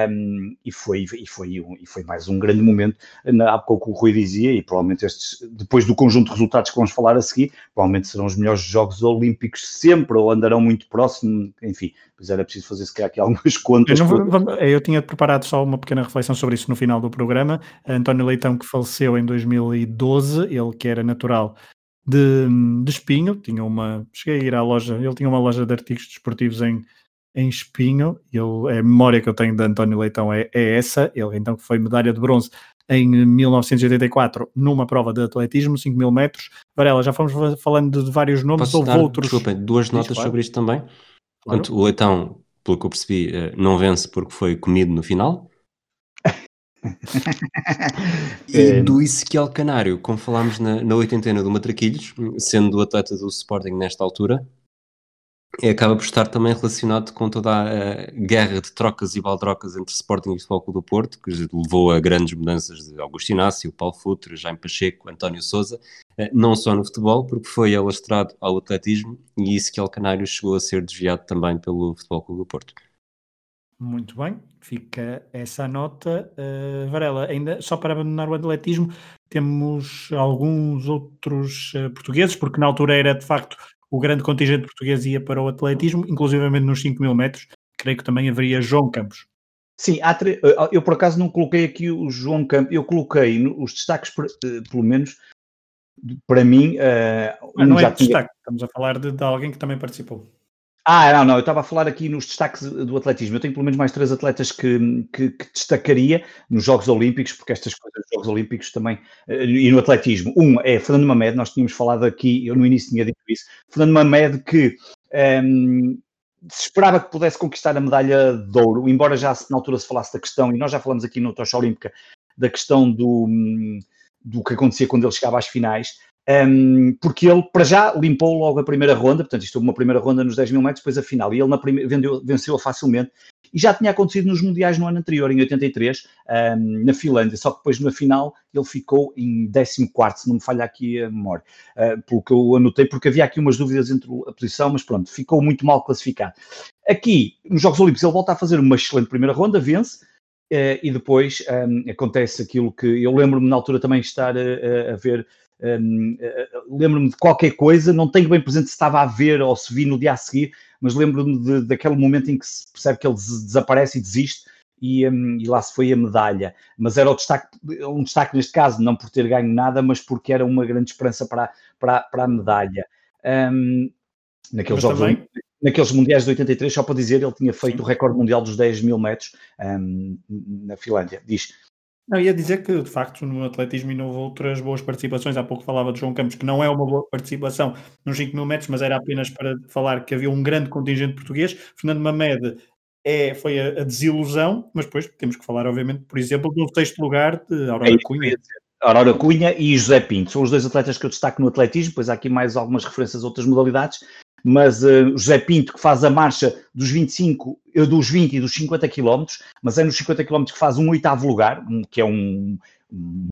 um, e, foi, e, foi um, e foi mais um grande momento, na, há pouco o Rui dizia, e provavelmente estes, depois do conjunto de resultados que vamos falar a seguir, provavelmente serão os melhores Jogos Olímpicos sempre, ou andarão muito próximo, enfim, pois era preciso fazer se calhar aqui algumas contas. Eu, não, eu, tinha preparado só uma pequena reflexão sobre isso no final do programa. António Leitão, que faleceu em 2012, ele que era natural de, de Espinho, tinha uma, cheguei a ir à loja, ele tinha uma loja de artigos desportivos em, em Espinho, é a memória que eu tenho de António Leitão é, é essa, ele então que foi medalha de bronze em 1984 numa prova de atletismo, 5 mil metros. Varela, já fomos falando de vários nomes, Posso houve dar, outros. Desculpem, duas notas claro. sobre isto também. Claro. Portanto, o Leitão, pelo que eu percebi, eh, não vence porque foi comido no final. e é. do Ezequiel Canário, como falámos na, na oitentena do Matraquilhos, sendo o atleta do Sporting nesta altura, acaba por estar também relacionado com toda a guerra de trocas e baldrocas entre Sporting e Futebol Clube do Porto, que levou a grandes mudanças de Augusto Inácio, Paulo Futre, Jaime Pacheco, António Souza, eh, não só no futebol, porque foi alastrado ao atletismo e Ezequiel Canário chegou a ser desviado também pelo Futebol Clube do Porto. Muito bem, fica essa nota. Uh, Varela, ainda só para abandonar o atletismo, temos alguns outros uh, portugueses, porque na altura era de facto o grande contingente português ia para o atletismo, inclusivamente nos 5 mil metros. Creio que também haveria João Campos. Sim, tre... Eh, eu por acaso não coloquei aqui o João Campos, eu coloquei os destaques, pelo menos para mim. Uh, um não é de tinha... destaque, estamos a falar de, de alguém que também participou. Ah, não, não, eu estava a falar aqui nos destaques do atletismo. Eu tenho pelo menos mais três atletas que, que, que destacaria nos Jogos Olímpicos, porque estas coisas dos Jogos Olímpicos também, eh, e no atletismo. Um é Fernando Mamed, nós tínhamos falado aqui, eu no início tinha dito isso, Fernando Mamed que um, ehm, se esperava que pudesse conquistar a medalha de ouro, embora já na altura se falasse da questão, e nós já falamos aqui no Tocha Olímpica, da questão do, do que acontecia quando ele chegava às finais, um, porque ele, para já, limpou logo a primeira ronda, portanto, isto houve uma primeira ronda nos 10 mil metros, depois a final, e ele na primeira, vendeu, venceu-a facilmente, e já tinha acontecido nos Mundiais no ano anterior, em 83, um, na Finlândia, só que depois na final ele ficou em 14, se não me falha aqui a memória, uh, pelo que eu anotei, porque havia aqui umas dúvidas entre a posição, mas pronto, ficou muito mal classificado. Aqui, nos Jogos Olímpicos, ele volta a fazer uma excelente primeira ronda, vence, uh, e depois um, acontece aquilo que eu lembro-me na altura também estar a, a ver um, eh, lembro-me de qualquer coisa, não tenho bem presente se estava a ver ou se vi no dia a seguir, mas lembro-me daquele momento em que se percebe que ele desaparece e desiste e, um, e, lá se foi a medalha. Mas era o destaque, um destaque neste caso, não por ter ganho nada, mas porque era uma grande esperança para, para, para a medalha. Um, naqueles jogos, também... naqueles mundiais de 83, só para dizer, ele tinha feito Sim. o recorde mundial dos 10 mil metros na Finlândia. Diz. Não, ia dizer que, de facto, no atletismo ainda houve outras boas participações. Há pouco falava de João Campos, que não é uma boa participação nos 5 mil metros, mas era apenas para falar que havia um grande contingente português. Fernando Mamed é, foi a, a desilusão, mas depois temos que falar, obviamente, por exemplo, do sexto lugar de Aurora é Cunha. Aurora Cunha e José Pinto. São os dois atletas que eu destaco no atletismo, pois há aqui mais algumas referências a outras modalidades mas uh, José Pinto que faz a marcha dos 25, uh, dos 20 e dos 50 quilómetros, mas é nos 50 quilómetros que faz um oitavo lugar, que é um,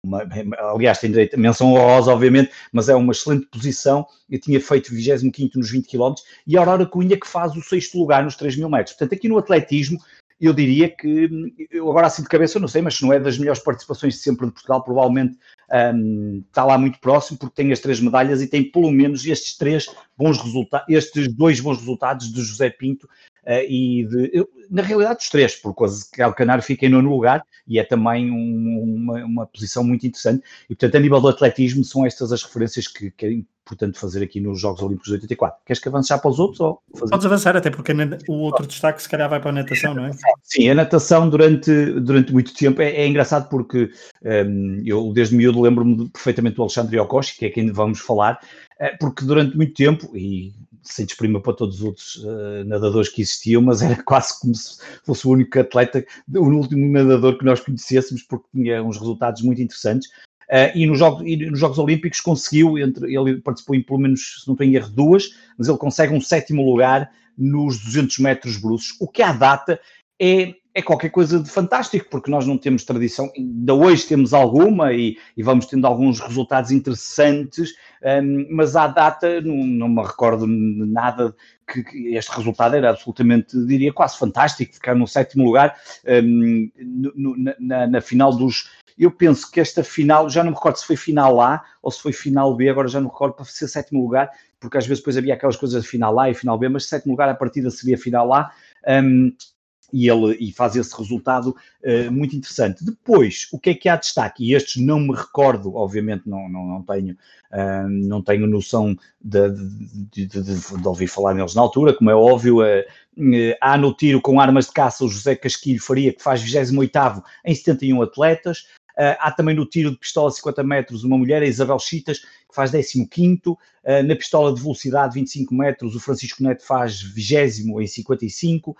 uma, aliás, tem direito a menção honrosa, obviamente, mas é uma excelente posição. Eu tinha feito 25 nos 20 km e a Aurora Cunha que faz o sexto lugar nos 3 mil metros. Portanto, aqui no atletismo, eu diria que, eu agora assim de cabeça não sei, mas se não é das melhores participações de sempre de Portugal, provavelmente um, está lá muito próximo, porque tem as três medalhas e tem pelo menos estes três bons resultados, estes dois bons resultados de José Pinto uh, e de, eu, na realidade os três, porque o Canário fica em nono lugar e é também um, uma, uma, posição muito interessante. E portanto a nível do atletismo são estas as referências que, que importante fazer aqui nos Jogos Olímpicos de 84. Queres que avance já para os outros? Ou fazer? Podes avançar, até porque o outro destaque se calhar vai para a natação, não é? Sim, a natação durante, durante muito tempo é, é engraçado porque um, eu desde miúdo lembro-me perfeitamente do Alexandre Yokoshi, que é quem vamos falar, eh, porque durante muito tempo, e sem desprima para todos os outros uh, nadadores que existiam, mas era quase como se fosse o único atleta, o último nadador que nós conhecêssemos, porque tinha uns resultados muito interessantes. Uh, e, nos jogos, e nos Jogos Olímpicos conseguiu, entre, ele participou em pelo menos, se não tenho erro, duas, mas ele consegue um sétimo lugar nos 200 metros bruços, o que à data é é qualquer coisa de fantástico, porque nós não temos tradição, ainda hoje temos alguma e, e vamos tendo alguns resultados interessantes, um, mas à data não, não me recordo nada que, que, este resultado era absolutamente, diria, quase fantástico, ficar no sétimo lugar um, no, na, na, final dos. Eu penso que esta final, já não me recordo se foi final A ou se foi final B, agora já não me recordo para ser sétimo lugar, porque às vezes depois havia aquelas coisas de final A e final B, mas sétimo lugar a partida seria final A. Um, e ele e faz esse resultado uh, muito interessante. Depois, o que é que há destaque? E estes não me recordo, obviamente não, não, não tenho, uh, não tenho noção de, de, de, de, ouvir falar neles na altura, como é óbvio, uh, há no tiro com armas de caça o José Casquilho Faria, que faz 28º em 71 atletas, há também no tiro de pistola 50 metros uma mulher, a Isabel Chitas, faz 15 uh, na pistola de velocidade 25 metros o Francisco Neto faz 20 em 55 uh,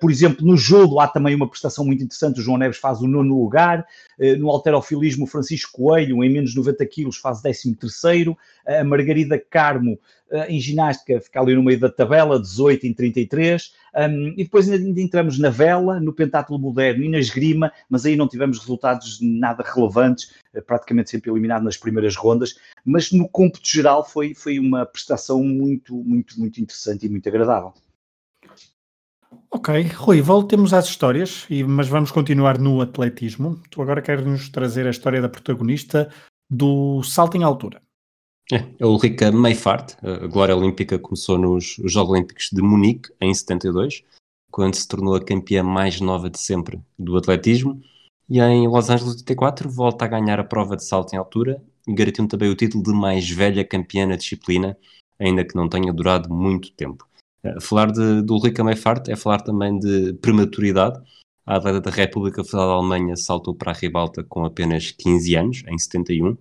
por exemplo no judo há também uma prestação muito interessante, o João Neves faz o nono lugar. Uh, no alterofilismo o Francisco Coelho em menos de 90 quilos faz 13 terceiro. A Margarida Carmo em ginástica fica ali no meio da tabela 18 em 33 um, e depois ainda entramos na vela, no pentátulo moderno e na esgrima, mas aí não tivemos resultados nada relevantes, eh, praticamente sempre eliminado nas primeiras rondas, mas no cômputo geral foi, foi uma prestação muito, muito, muito interessante e muito agradável. Ok, Rui, voltemos às histórias, mas vamos continuar no atletismo. Tu agora queres nos trazer a história da protagonista do salto em altura. É, a Ulrika Meifart, a glória olímpica, começou nos Jogos Olímpicos de Munique em 72, quando se tornou a campeã mais nova de sempre do atletismo, e em Los Angeles 84 volta a ganhar a prova de salto em altura, garantindo também o título de mais velha campeã na disciplina, ainda que não tenha durado muito tempo. É, falar de, de Ulrika Meifart é falar também de prematuridade. A atleta da República Federal da Alemanha saltou para a ribalta com apenas 15 anos, em 71,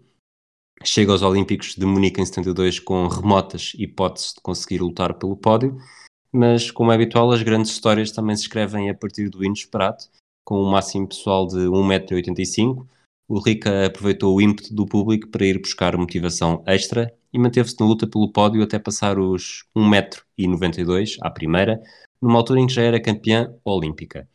chega aos Olímpicos de Munique em 72 com remotas hipóteses de conseguir lutar pelo pódio, mas como é habitual, as grandes histórias também se escrevem a partir do inesperado, com um máximo pessoal de 1,85m. O Rica aproveitou o ímpeto do público para ir buscar motivação extra e manteve-se na luta pelo pódio até passar os 1,92m à primeira, numa altura em que já era campeã olímpica.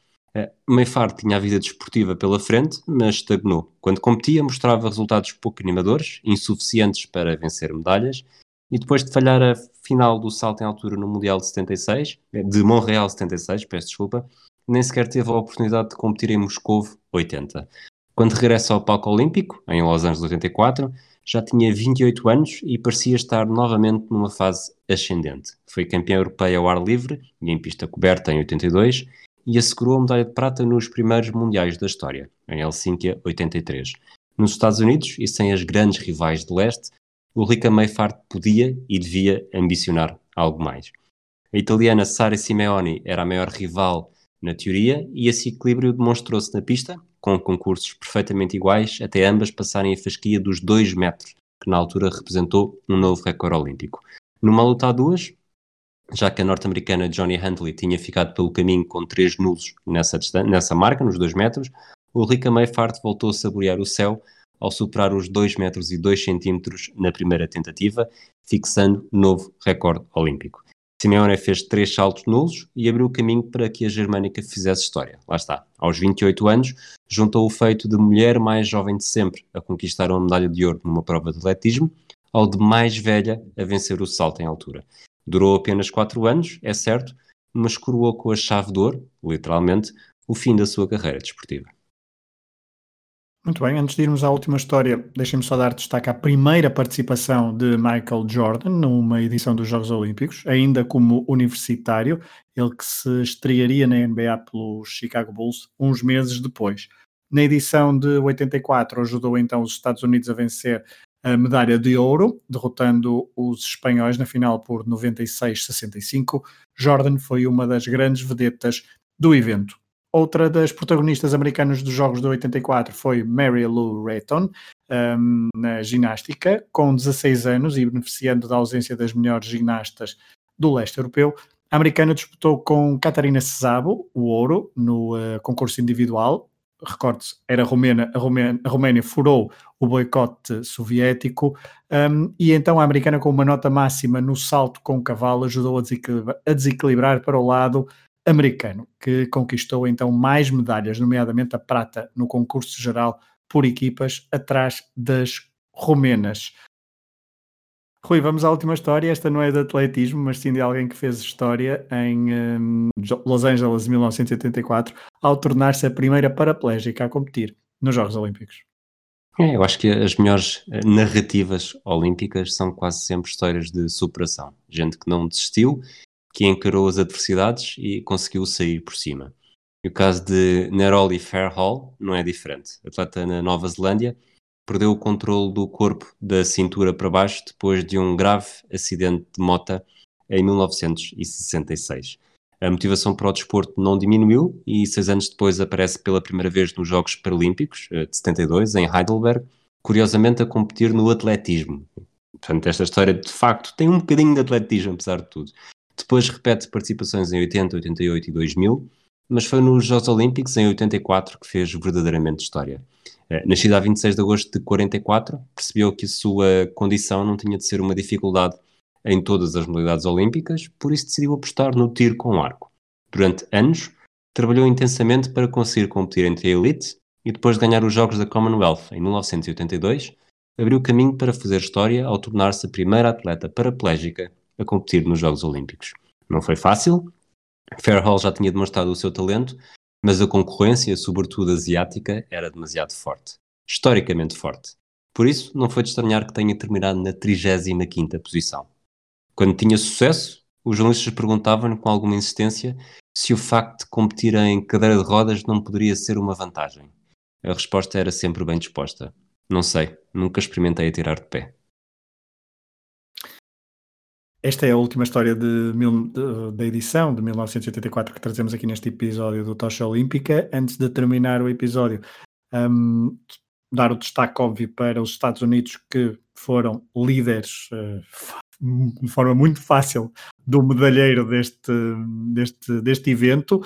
Meifar tinha a vida desportiva pela frente, mas estagnou. Quando competia, mostrava resultados pouco animadores, insuficientes para vencer medalhas, e depois de falhar a final do salto em altura no Mundial de 76, de Montreal 76, peço desculpa, nem sequer teve a oportunidade de competir em Moscou 80. Quando regressa ao palco olímpico, em Los Angeles 84, já tinha 28 anos e parecia estar novamente numa fase ascendente. Foi campeã europeia ao ar livre e em pista coberta em 82 e assegurou a medalha de prata nos primeiros mundiais da história, em Helsínquia 83. Nos Estados Unidos, e sem as grandes rivais de leste, o Rica Meifart podia e devia ambicionar algo mais. A italiana Sara Simeoni era a maior rival na teoria e esse equilíbrio demonstrou-se na pista, com concursos perfeitamente iguais, até ambas passarem a fasquia dos 2 metros, que na altura representou um novo recorde olímpico. Numa luta a duas, já que a norte-americana Johnny Huntley tinha ficado pelo caminho com três nulos nessa, nessa marca, nos 2 metros, o Rica Meifart voltou a saborear o céu ao superar os 2 metros e 2 centímetros na primeira tentativa, fixando novo recorde olímpico. Simeone fez três saltos nulos e abriu o caminho para que a germânica fizesse história. Lá está. Aos 28 anos, juntou o feito de mulher mais jovem de sempre a conquistar uma medalha de ouro numa prova de atletismo, ao de mais velha a vencer o salto em altura. Durou apenas quatro anos, é certo, mas coroou com a chave de ouro, literalmente, o fim da sua carreira desportiva. Muito bem, antes de irmos à última história, deixem-me só dar destaque à primeira participação de Michael Jordan numa edição dos Jogos Olímpicos, ainda como universitário, ele que se estrearia na NBA pelos Chicago Bulls uns meses depois. Na edição de 84, ajudou então os Estados Unidos a vencer a medalha de ouro, derrotando os espanhóis na final por 96-65. Jordan foi uma das grandes vedetas do evento. Outra das protagonistas americanas dos Jogos de 84 foi Mary Lou Retton, um, na ginástica, com 16 anos e beneficiando da ausência das melhores ginastas do leste europeu. A americana disputou com Catarina Cesabo o ouro no uh, concurso individual, recorde-se, era romena, a, Romênia, a furou o boicote soviético um, e então a americana com uma nota máxima no salto com o cavalo ajudou a a desequilibrar para o lado americano, que conquistou então mais medalhas, nomeadamente a prata no concurso geral por equipas, atrás das romenas. Rui, vamos à última história. Esta não é de atletismo, mas sim de alguém que fez história em um, Los Angeles, 1984, ao tornar-se a primeira paraplégica a competir nos Jogos Olímpicos. É, eu acho que as melhores eh, narrativas olímpicas são quase sempre histórias de superação. Gente que não desistiu, que encarou as adversidades e conseguiu sair por cima. E o caso de Neroli Fairhall não é diferente. Atleta na Nova Zelândia, perdeu o controle do corpo da cintura para baixo depois de um grave acidente de moto em 1966. A motivação para o desporto não diminuiu e seis anos depois aparece pela primeira vez nos Jogos Paralímpicos eh, de 72, em Heidelberg, curiosamente a competir no atletismo. Portanto, esta história de facto tem um bocadinho de atletismo, apesar de tudo. Depois repete participações em 80, 88 e 2000, mas foi nos Jogos Olímpicos em 84 que fez verdadeiramente história. Eh, nascida a 26 de agosto de 44, percebeu que a sua condição não tinha de ser uma dificuldade em todas as modalidades olímpicas, por isso decidiu apostar no tiro com arco. Durante anos, trabalhou intensamente para conseguir competir entre a elite e depois de ganhar os Jogos da Commonwealth em 1982, abriu caminho para fazer história ao tornar-se a primeira atleta paraplégica a competir nos Jogos Olímpicos. Não foi fácil, Fairhall já tinha demonstrado o seu talento mas a concorrência, sobretudo asiática, era demasiado forte. Historicamente forte. Por isso, não foi de estranhar que tenha terminado na 35ª posição. Quando tinha sucesso, os jornalistas perguntavam-lhe com alguma insistência se o facto de competir em cadeira de rodas não poderia ser uma vantagem. A resposta era sempre bem disposta. Não sei, nunca experimentei a tirar de pé. Esta é a última história de, de, da edição de 1984 que trazemos aqui neste episódio do Tocha Olímpica. Antes de terminar o episódio, um, dar o destaque óbvio para os Estados Unidos que foram líderes uh, de forma muito fácil do medalheiro deste, deste, deste evento.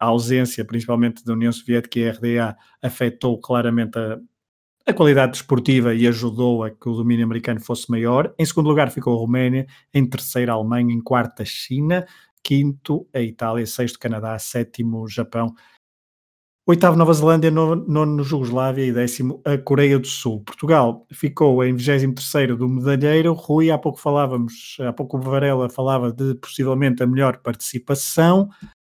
A ausência, principalmente da União Soviética e RDA, afetou claramente a, a qualidade desportiva e ajudou a que o domínio americano fosse maior. Em segundo lugar ficou a Roménia, em terceiro a Alemanha, em quarto a China, quinto a Itália, sexto Canadá, sétimo Japão, oitavo Nova Zelândia, nono Jugoslávia e décimo a Coreia do Sul. Portugal ficou em 23º do medalheiro. Rui, há pouco falávamos, há pouco o Varela falava de possivelmente a melhor participação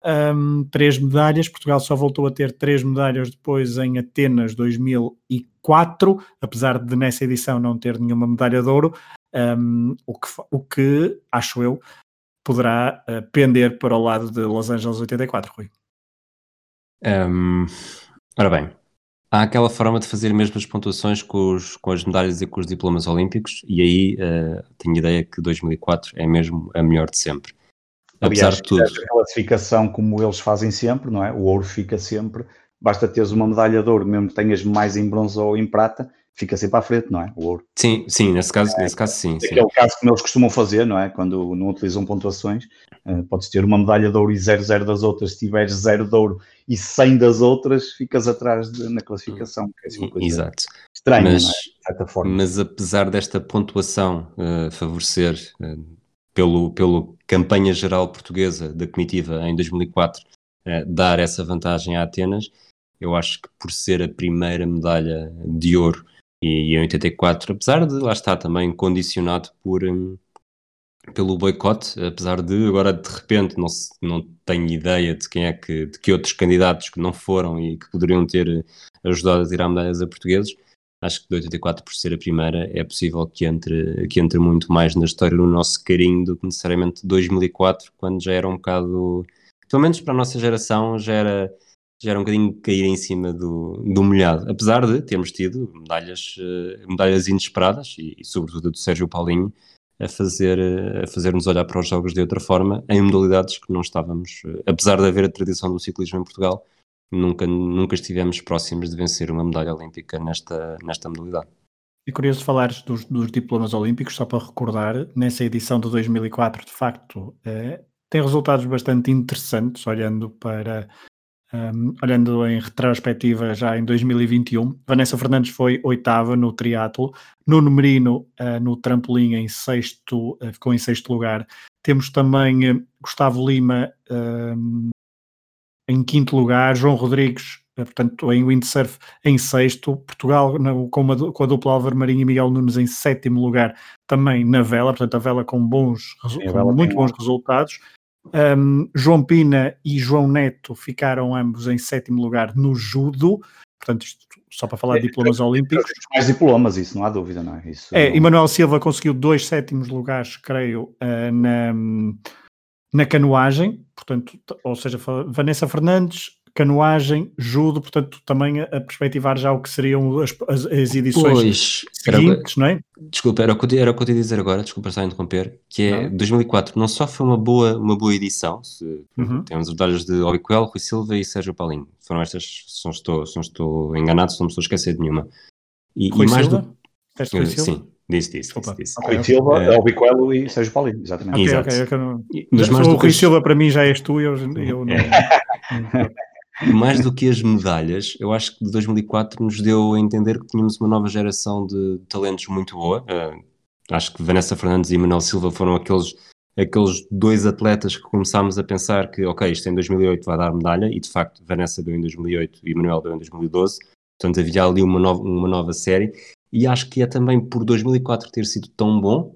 um, três medalhas. Portugal só voltou a ter três medalhas depois em Atenas 2004, apesar de nessa edição não ter nenhuma medalha de ouro, um, o, que, o que, acho eu, poderá uh, pender para o lado de Los Angeles 84, Rui. Um, ora bem, há aquela forma de fazer mesmo as pontuações com, os, com as medalhas e com os diplomas olímpicos, e aí uh, tenho ideia que 2004 é mesmo a melhor de sempre. Apesar Aliás, de tudo. A classificação como eles fazem sempre, não é? O ouro fica sempre. Basta teres uma medalha de ouro, mesmo que tenhas mais em bronze ou em prata, fica sempre à frente, não é? O ouro. Sim, sim, nesse caso, é, nesse caso sim. Aquele sim. caso como eles costumam fazer, não é? Quando não utilizam pontuações, uh, podes ter uma medalha de ouro e 0-0 das outras, se tiveres 0 de ouro e 100 das outras, ficas atrás de, na classificação. Que é assim Exato. Estranha, mas, é? de certa forma. Mas apesar desta pontuação uh, favorecer uh, pelo, pelo campanha geral portuguesa da comitiva em 2004 eh, dar essa vantagem a Atenas, eu acho que por ser a primeira medalha de ouro e, em 84, apesar de lá estar também condicionado por um, pelo boicote, apesar de agora de repente não, se, não tenho ideia de quem é que, de que outros candidatos que não foram e que poderiam ter ajudado a tirar medalhas a portugueses, acho que de 84 por ser a primeira é possível que entre, que entre muito mais na história do nosso carinho do que necessariamente 2004, quando já era um bocado, pelo menos para a nossa geração, já era, já era um bocadinho cair em cima do, do molhado, apesar de termos tido medalhas, eh, medalhas inesperadas e, e sobretudo do Sérgio Paulinho a fazer a fazer-nos olhar para os jogos de outra forma em modalidades que não estávamos, eh, apesar de haver a tradição do ciclismo em Portugal, nunca, nunca estivemos próximos de vencer uma medalha olímpica nesta, nesta modalidade. É curioso falares dos, dos diplomas olímpicos, só para recordar, nessa edição de 2004, de facto, é, tem resultados bastante interessantes, olhando para um, olhando em retrospectiva já em 2021, Vanessa Fernandes foi oitava no triatlo, Nuno Merino uh, no trampolim em sexto, uh, ficou em sexto lugar, Temos também eh, Gustavo Lima um, em quinto lugar, João Rodrigues, eh, portanto, em windsurf em sexto, Portugal com, uma, com a dupla Álvaro Marinho e Miguel Nunes em sétimo lugar, também na vela, portanto, a vela com bons, Sim, com muito bons resultados. Um, João Pina e João Neto ficaram ambos em sétimo lugar no judo, portanto, isto só para falar de é, diplomas é, olímpicos. Mais diplomas, isso não há dúvida, não é? Isso é, não... Emanuel Silva conseguiu dois sétimos lugares, creio, uh, na, na canoagem, portanto, ou seja, Vanessa Fernandes, canoagem, judo, portanto, também a, a perspectivar já o que seriam as, as, as edições pois, seguintes, não é? Desculpa, era o, que, era o que eu te ia dizer agora, desculpa estar a interromper, que é não. 2004 não só foi uma boa, uma boa edição, se, uhum. temos os medalhas de Obiquel, Rui Silva e Sérgio Paulinho, foram estas, se não estou, se não estou enganado, se não me estou a esquecer de nenhuma. E, Rui e mais Silva? do... Rui Silva? Sim, Disse, disse, disse, disse. Rui Silva, é... Albicoelo e Sérgio Paulinho, exatamente. Okay, Exato. Okay, não... Mas mais o Rui Silva para mim já és tu, eu, eu não... mais do que as medalhas, eu acho que de 2004 nos deu a entender que tínhamos uma nova geração de talentos muito boa. Uh, acho que Vanessa Fernandes e Manuel Silva foram aqueles, aqueles dois atletas que começámos a pensar que, ok, isto em 2008 vai dar medalha, e de facto Vanessa deu em 2008 e Manuel deu em 2012. Portanto, havia ali uma nova, uma nova série. E acho que é também por 2004 ter sido tão bom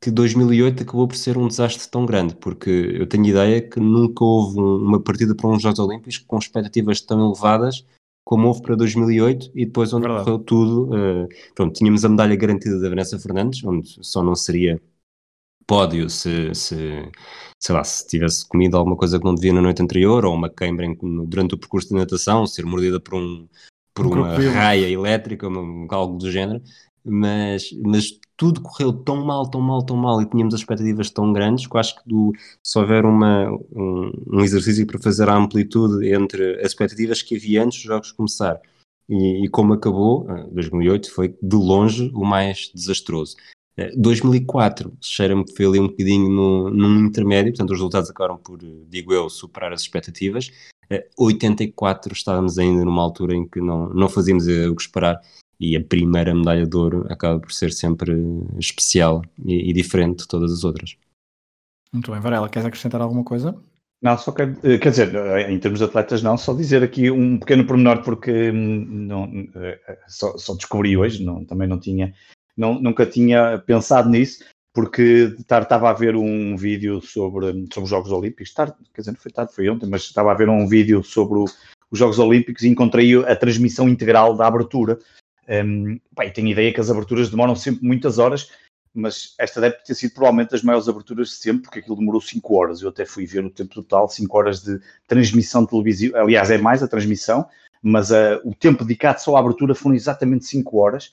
que 2008 acabou por ser um desastre tão grande, porque eu tenho ideia que nunca houve uma partida para uns Jogos Olímpicos com expectativas tão elevadas como houve para 2008 e depois onde Verdade. correu tudo. Uh, pronto, tínhamos a medalha garantida da Vanessa Fernandes, onde só não seria pódio se, se, sei lá, se tivesse comido alguma coisa que não devia na noite anterior, ou uma queimbra durante o percurso de natação, ser mordida por, um, por um uma raia elétrica, algo do género, mas, mas tudo correu tão mal, tão mal, tão mal e tínhamos expectativas tão grandes que eu acho que do, se houver uma, um, um, exercício para fazer a amplitude entre as expectativas que havia antes dos jogos começar e, e como acabou, 2008 ah, foi de longe o mais desastroso. 2004 ah, cheira-me que foi ali um bocadinho no, num intermédio, portanto os resultados acabaram por, digo eu, superar as expectativas. 84 ah, estávamos ainda numa altura em que não, não fazíamos o que esperar e a primeira medalha de ouro acaba por ser sempre especial e, e diferente de todas as outras. Muito bem, Varela, queres acrescentar alguma coisa? Não, só quer, eh, quer dizer, eh, em termos de atletas não, só dizer aqui um pequeno pormenor porque hum, não, eh, só, só descobri hoje, não, também não tinha, não, nunca tinha pensado nisso, porque estava a ver um vídeo sobre, sobre os Jogos Olímpicos, tarde, quer dizer, não foi tarde, foi ontem, mas estava a ver um vídeo sobre o, os Jogos Olímpicos e encontrei a transmissão integral da abertura um, pá, tenho ideia que as aberturas demoram sempre muitas horas, mas esta deve ter sido provavelmente das maiores aberturas de sempre, porque aquilo demorou 5 horas. Eu até fui ver o tempo total, 5 horas de transmissão televisiva. Aliás, é mais a transmissão, mas uh, o tempo dedicado só à abertura foram exatamente 5 horas.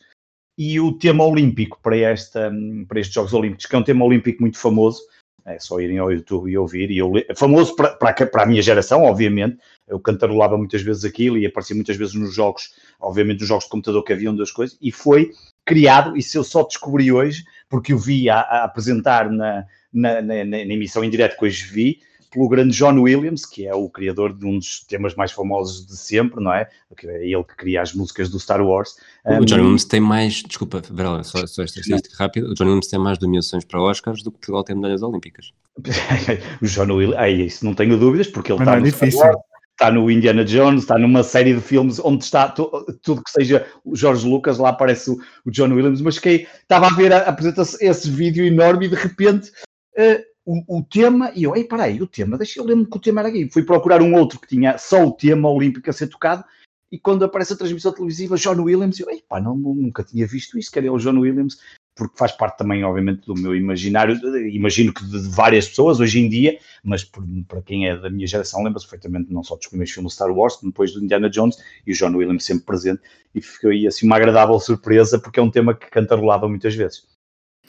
E o tema olímpico para, esta, para estes Jogos Olímpicos, que é um tema olímpico muito famoso, é só irem ao YouTube e ouvir. E eu, famoso para, para, para a minha geração, obviamente. Eu cantarolava muitas vezes aquilo e aparecia muitas vezes nos jogos, obviamente nos jogos de computador que haviam das coisas. E foi criado, se eu só descobri hoje, porque eu vi a, a apresentar na, na, na, na, emissão em direto que hoje vi, pelo grande John Williams, que é o criador de um dos temas mais famosos de sempre, não é? É ele que cria as músicas do Star Wars. O John Williams tem mais, desculpa, Varela, só, só esta estatística rápida, o John Williams tem mais nomeações para Oscars do que Portugal tem medalhas olímpicas. o John Williams, é isso não tenho dúvidas, porque ele está é no difícil. Star Wars, está no Indiana Jones, está numa série de filmes onde está tudo que seja o George Lucas, lá aparece o, o John Williams, mas que estava a ver a, apresenta esse vídeo enorme e de repente uh, o, o, tema, e eu, ei, peraí, o tema, deixa eu lembro que o tema era aqui. Fui procurar um outro que tinha só o tema olímpico a ser tocado, e quando aparece a transmissão televisiva, John Williams, eu, ei, pá, não, nunca tinha visto isso, que era o John Williams, porque faz parte também, obviamente, do meu imaginário, imagino que de, várias pessoas hoje em dia, mas por, para quem é da minha geração, lembra-se perfeitamente não só dos primeiros filmes Star Wars, depois do Indiana Jones, e o John Williams sempre presente, e foi assim uma agradável surpresa, porque é um tema que cantarolava muitas vezes.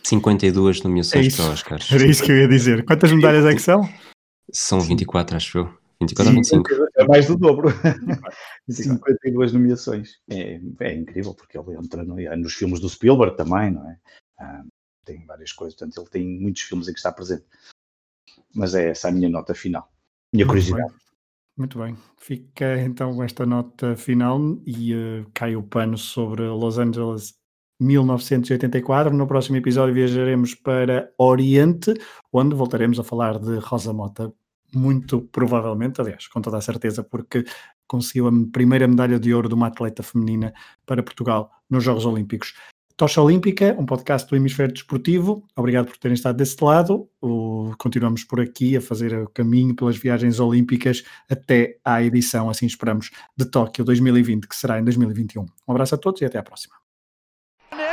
52 nomeações é para Oscars. Era isso que eu ia dizer. Quantas medalhas é que são? São 24, acho eu. 24 ou 25? É mais do dobro. 52 nomeações. É, é, incrível, porque ele entra no, é nos filmes do Spielberg também, não é? Ah, tem várias coisas, portanto, ele tem muitos filmes em que está presente. Mas é essa a minha nota final. Minha curiosidade. Muito bem. Fica então esta nota final e uh, cai o pano sobre Los Angeles 1984. No próximo episódio viajaremos para Oriente, onde voltaremos a falar de Rosa Mota, muito provavelmente, aliás, com toda a certeza, porque conseguiu a primeira medalha de ouro de uma atleta feminina para Portugal nos Jogos Olímpicos. Tocha Olímpica, um podcast do Hemisfério Desportivo. Obrigado por terem estado desse lado. Continuamos por aqui a fazer o caminho pelas viagens olímpicas até à edição, assim esperamos, de Tóquio 2020, que será em 2021. Um abraço a todos e até à próxima.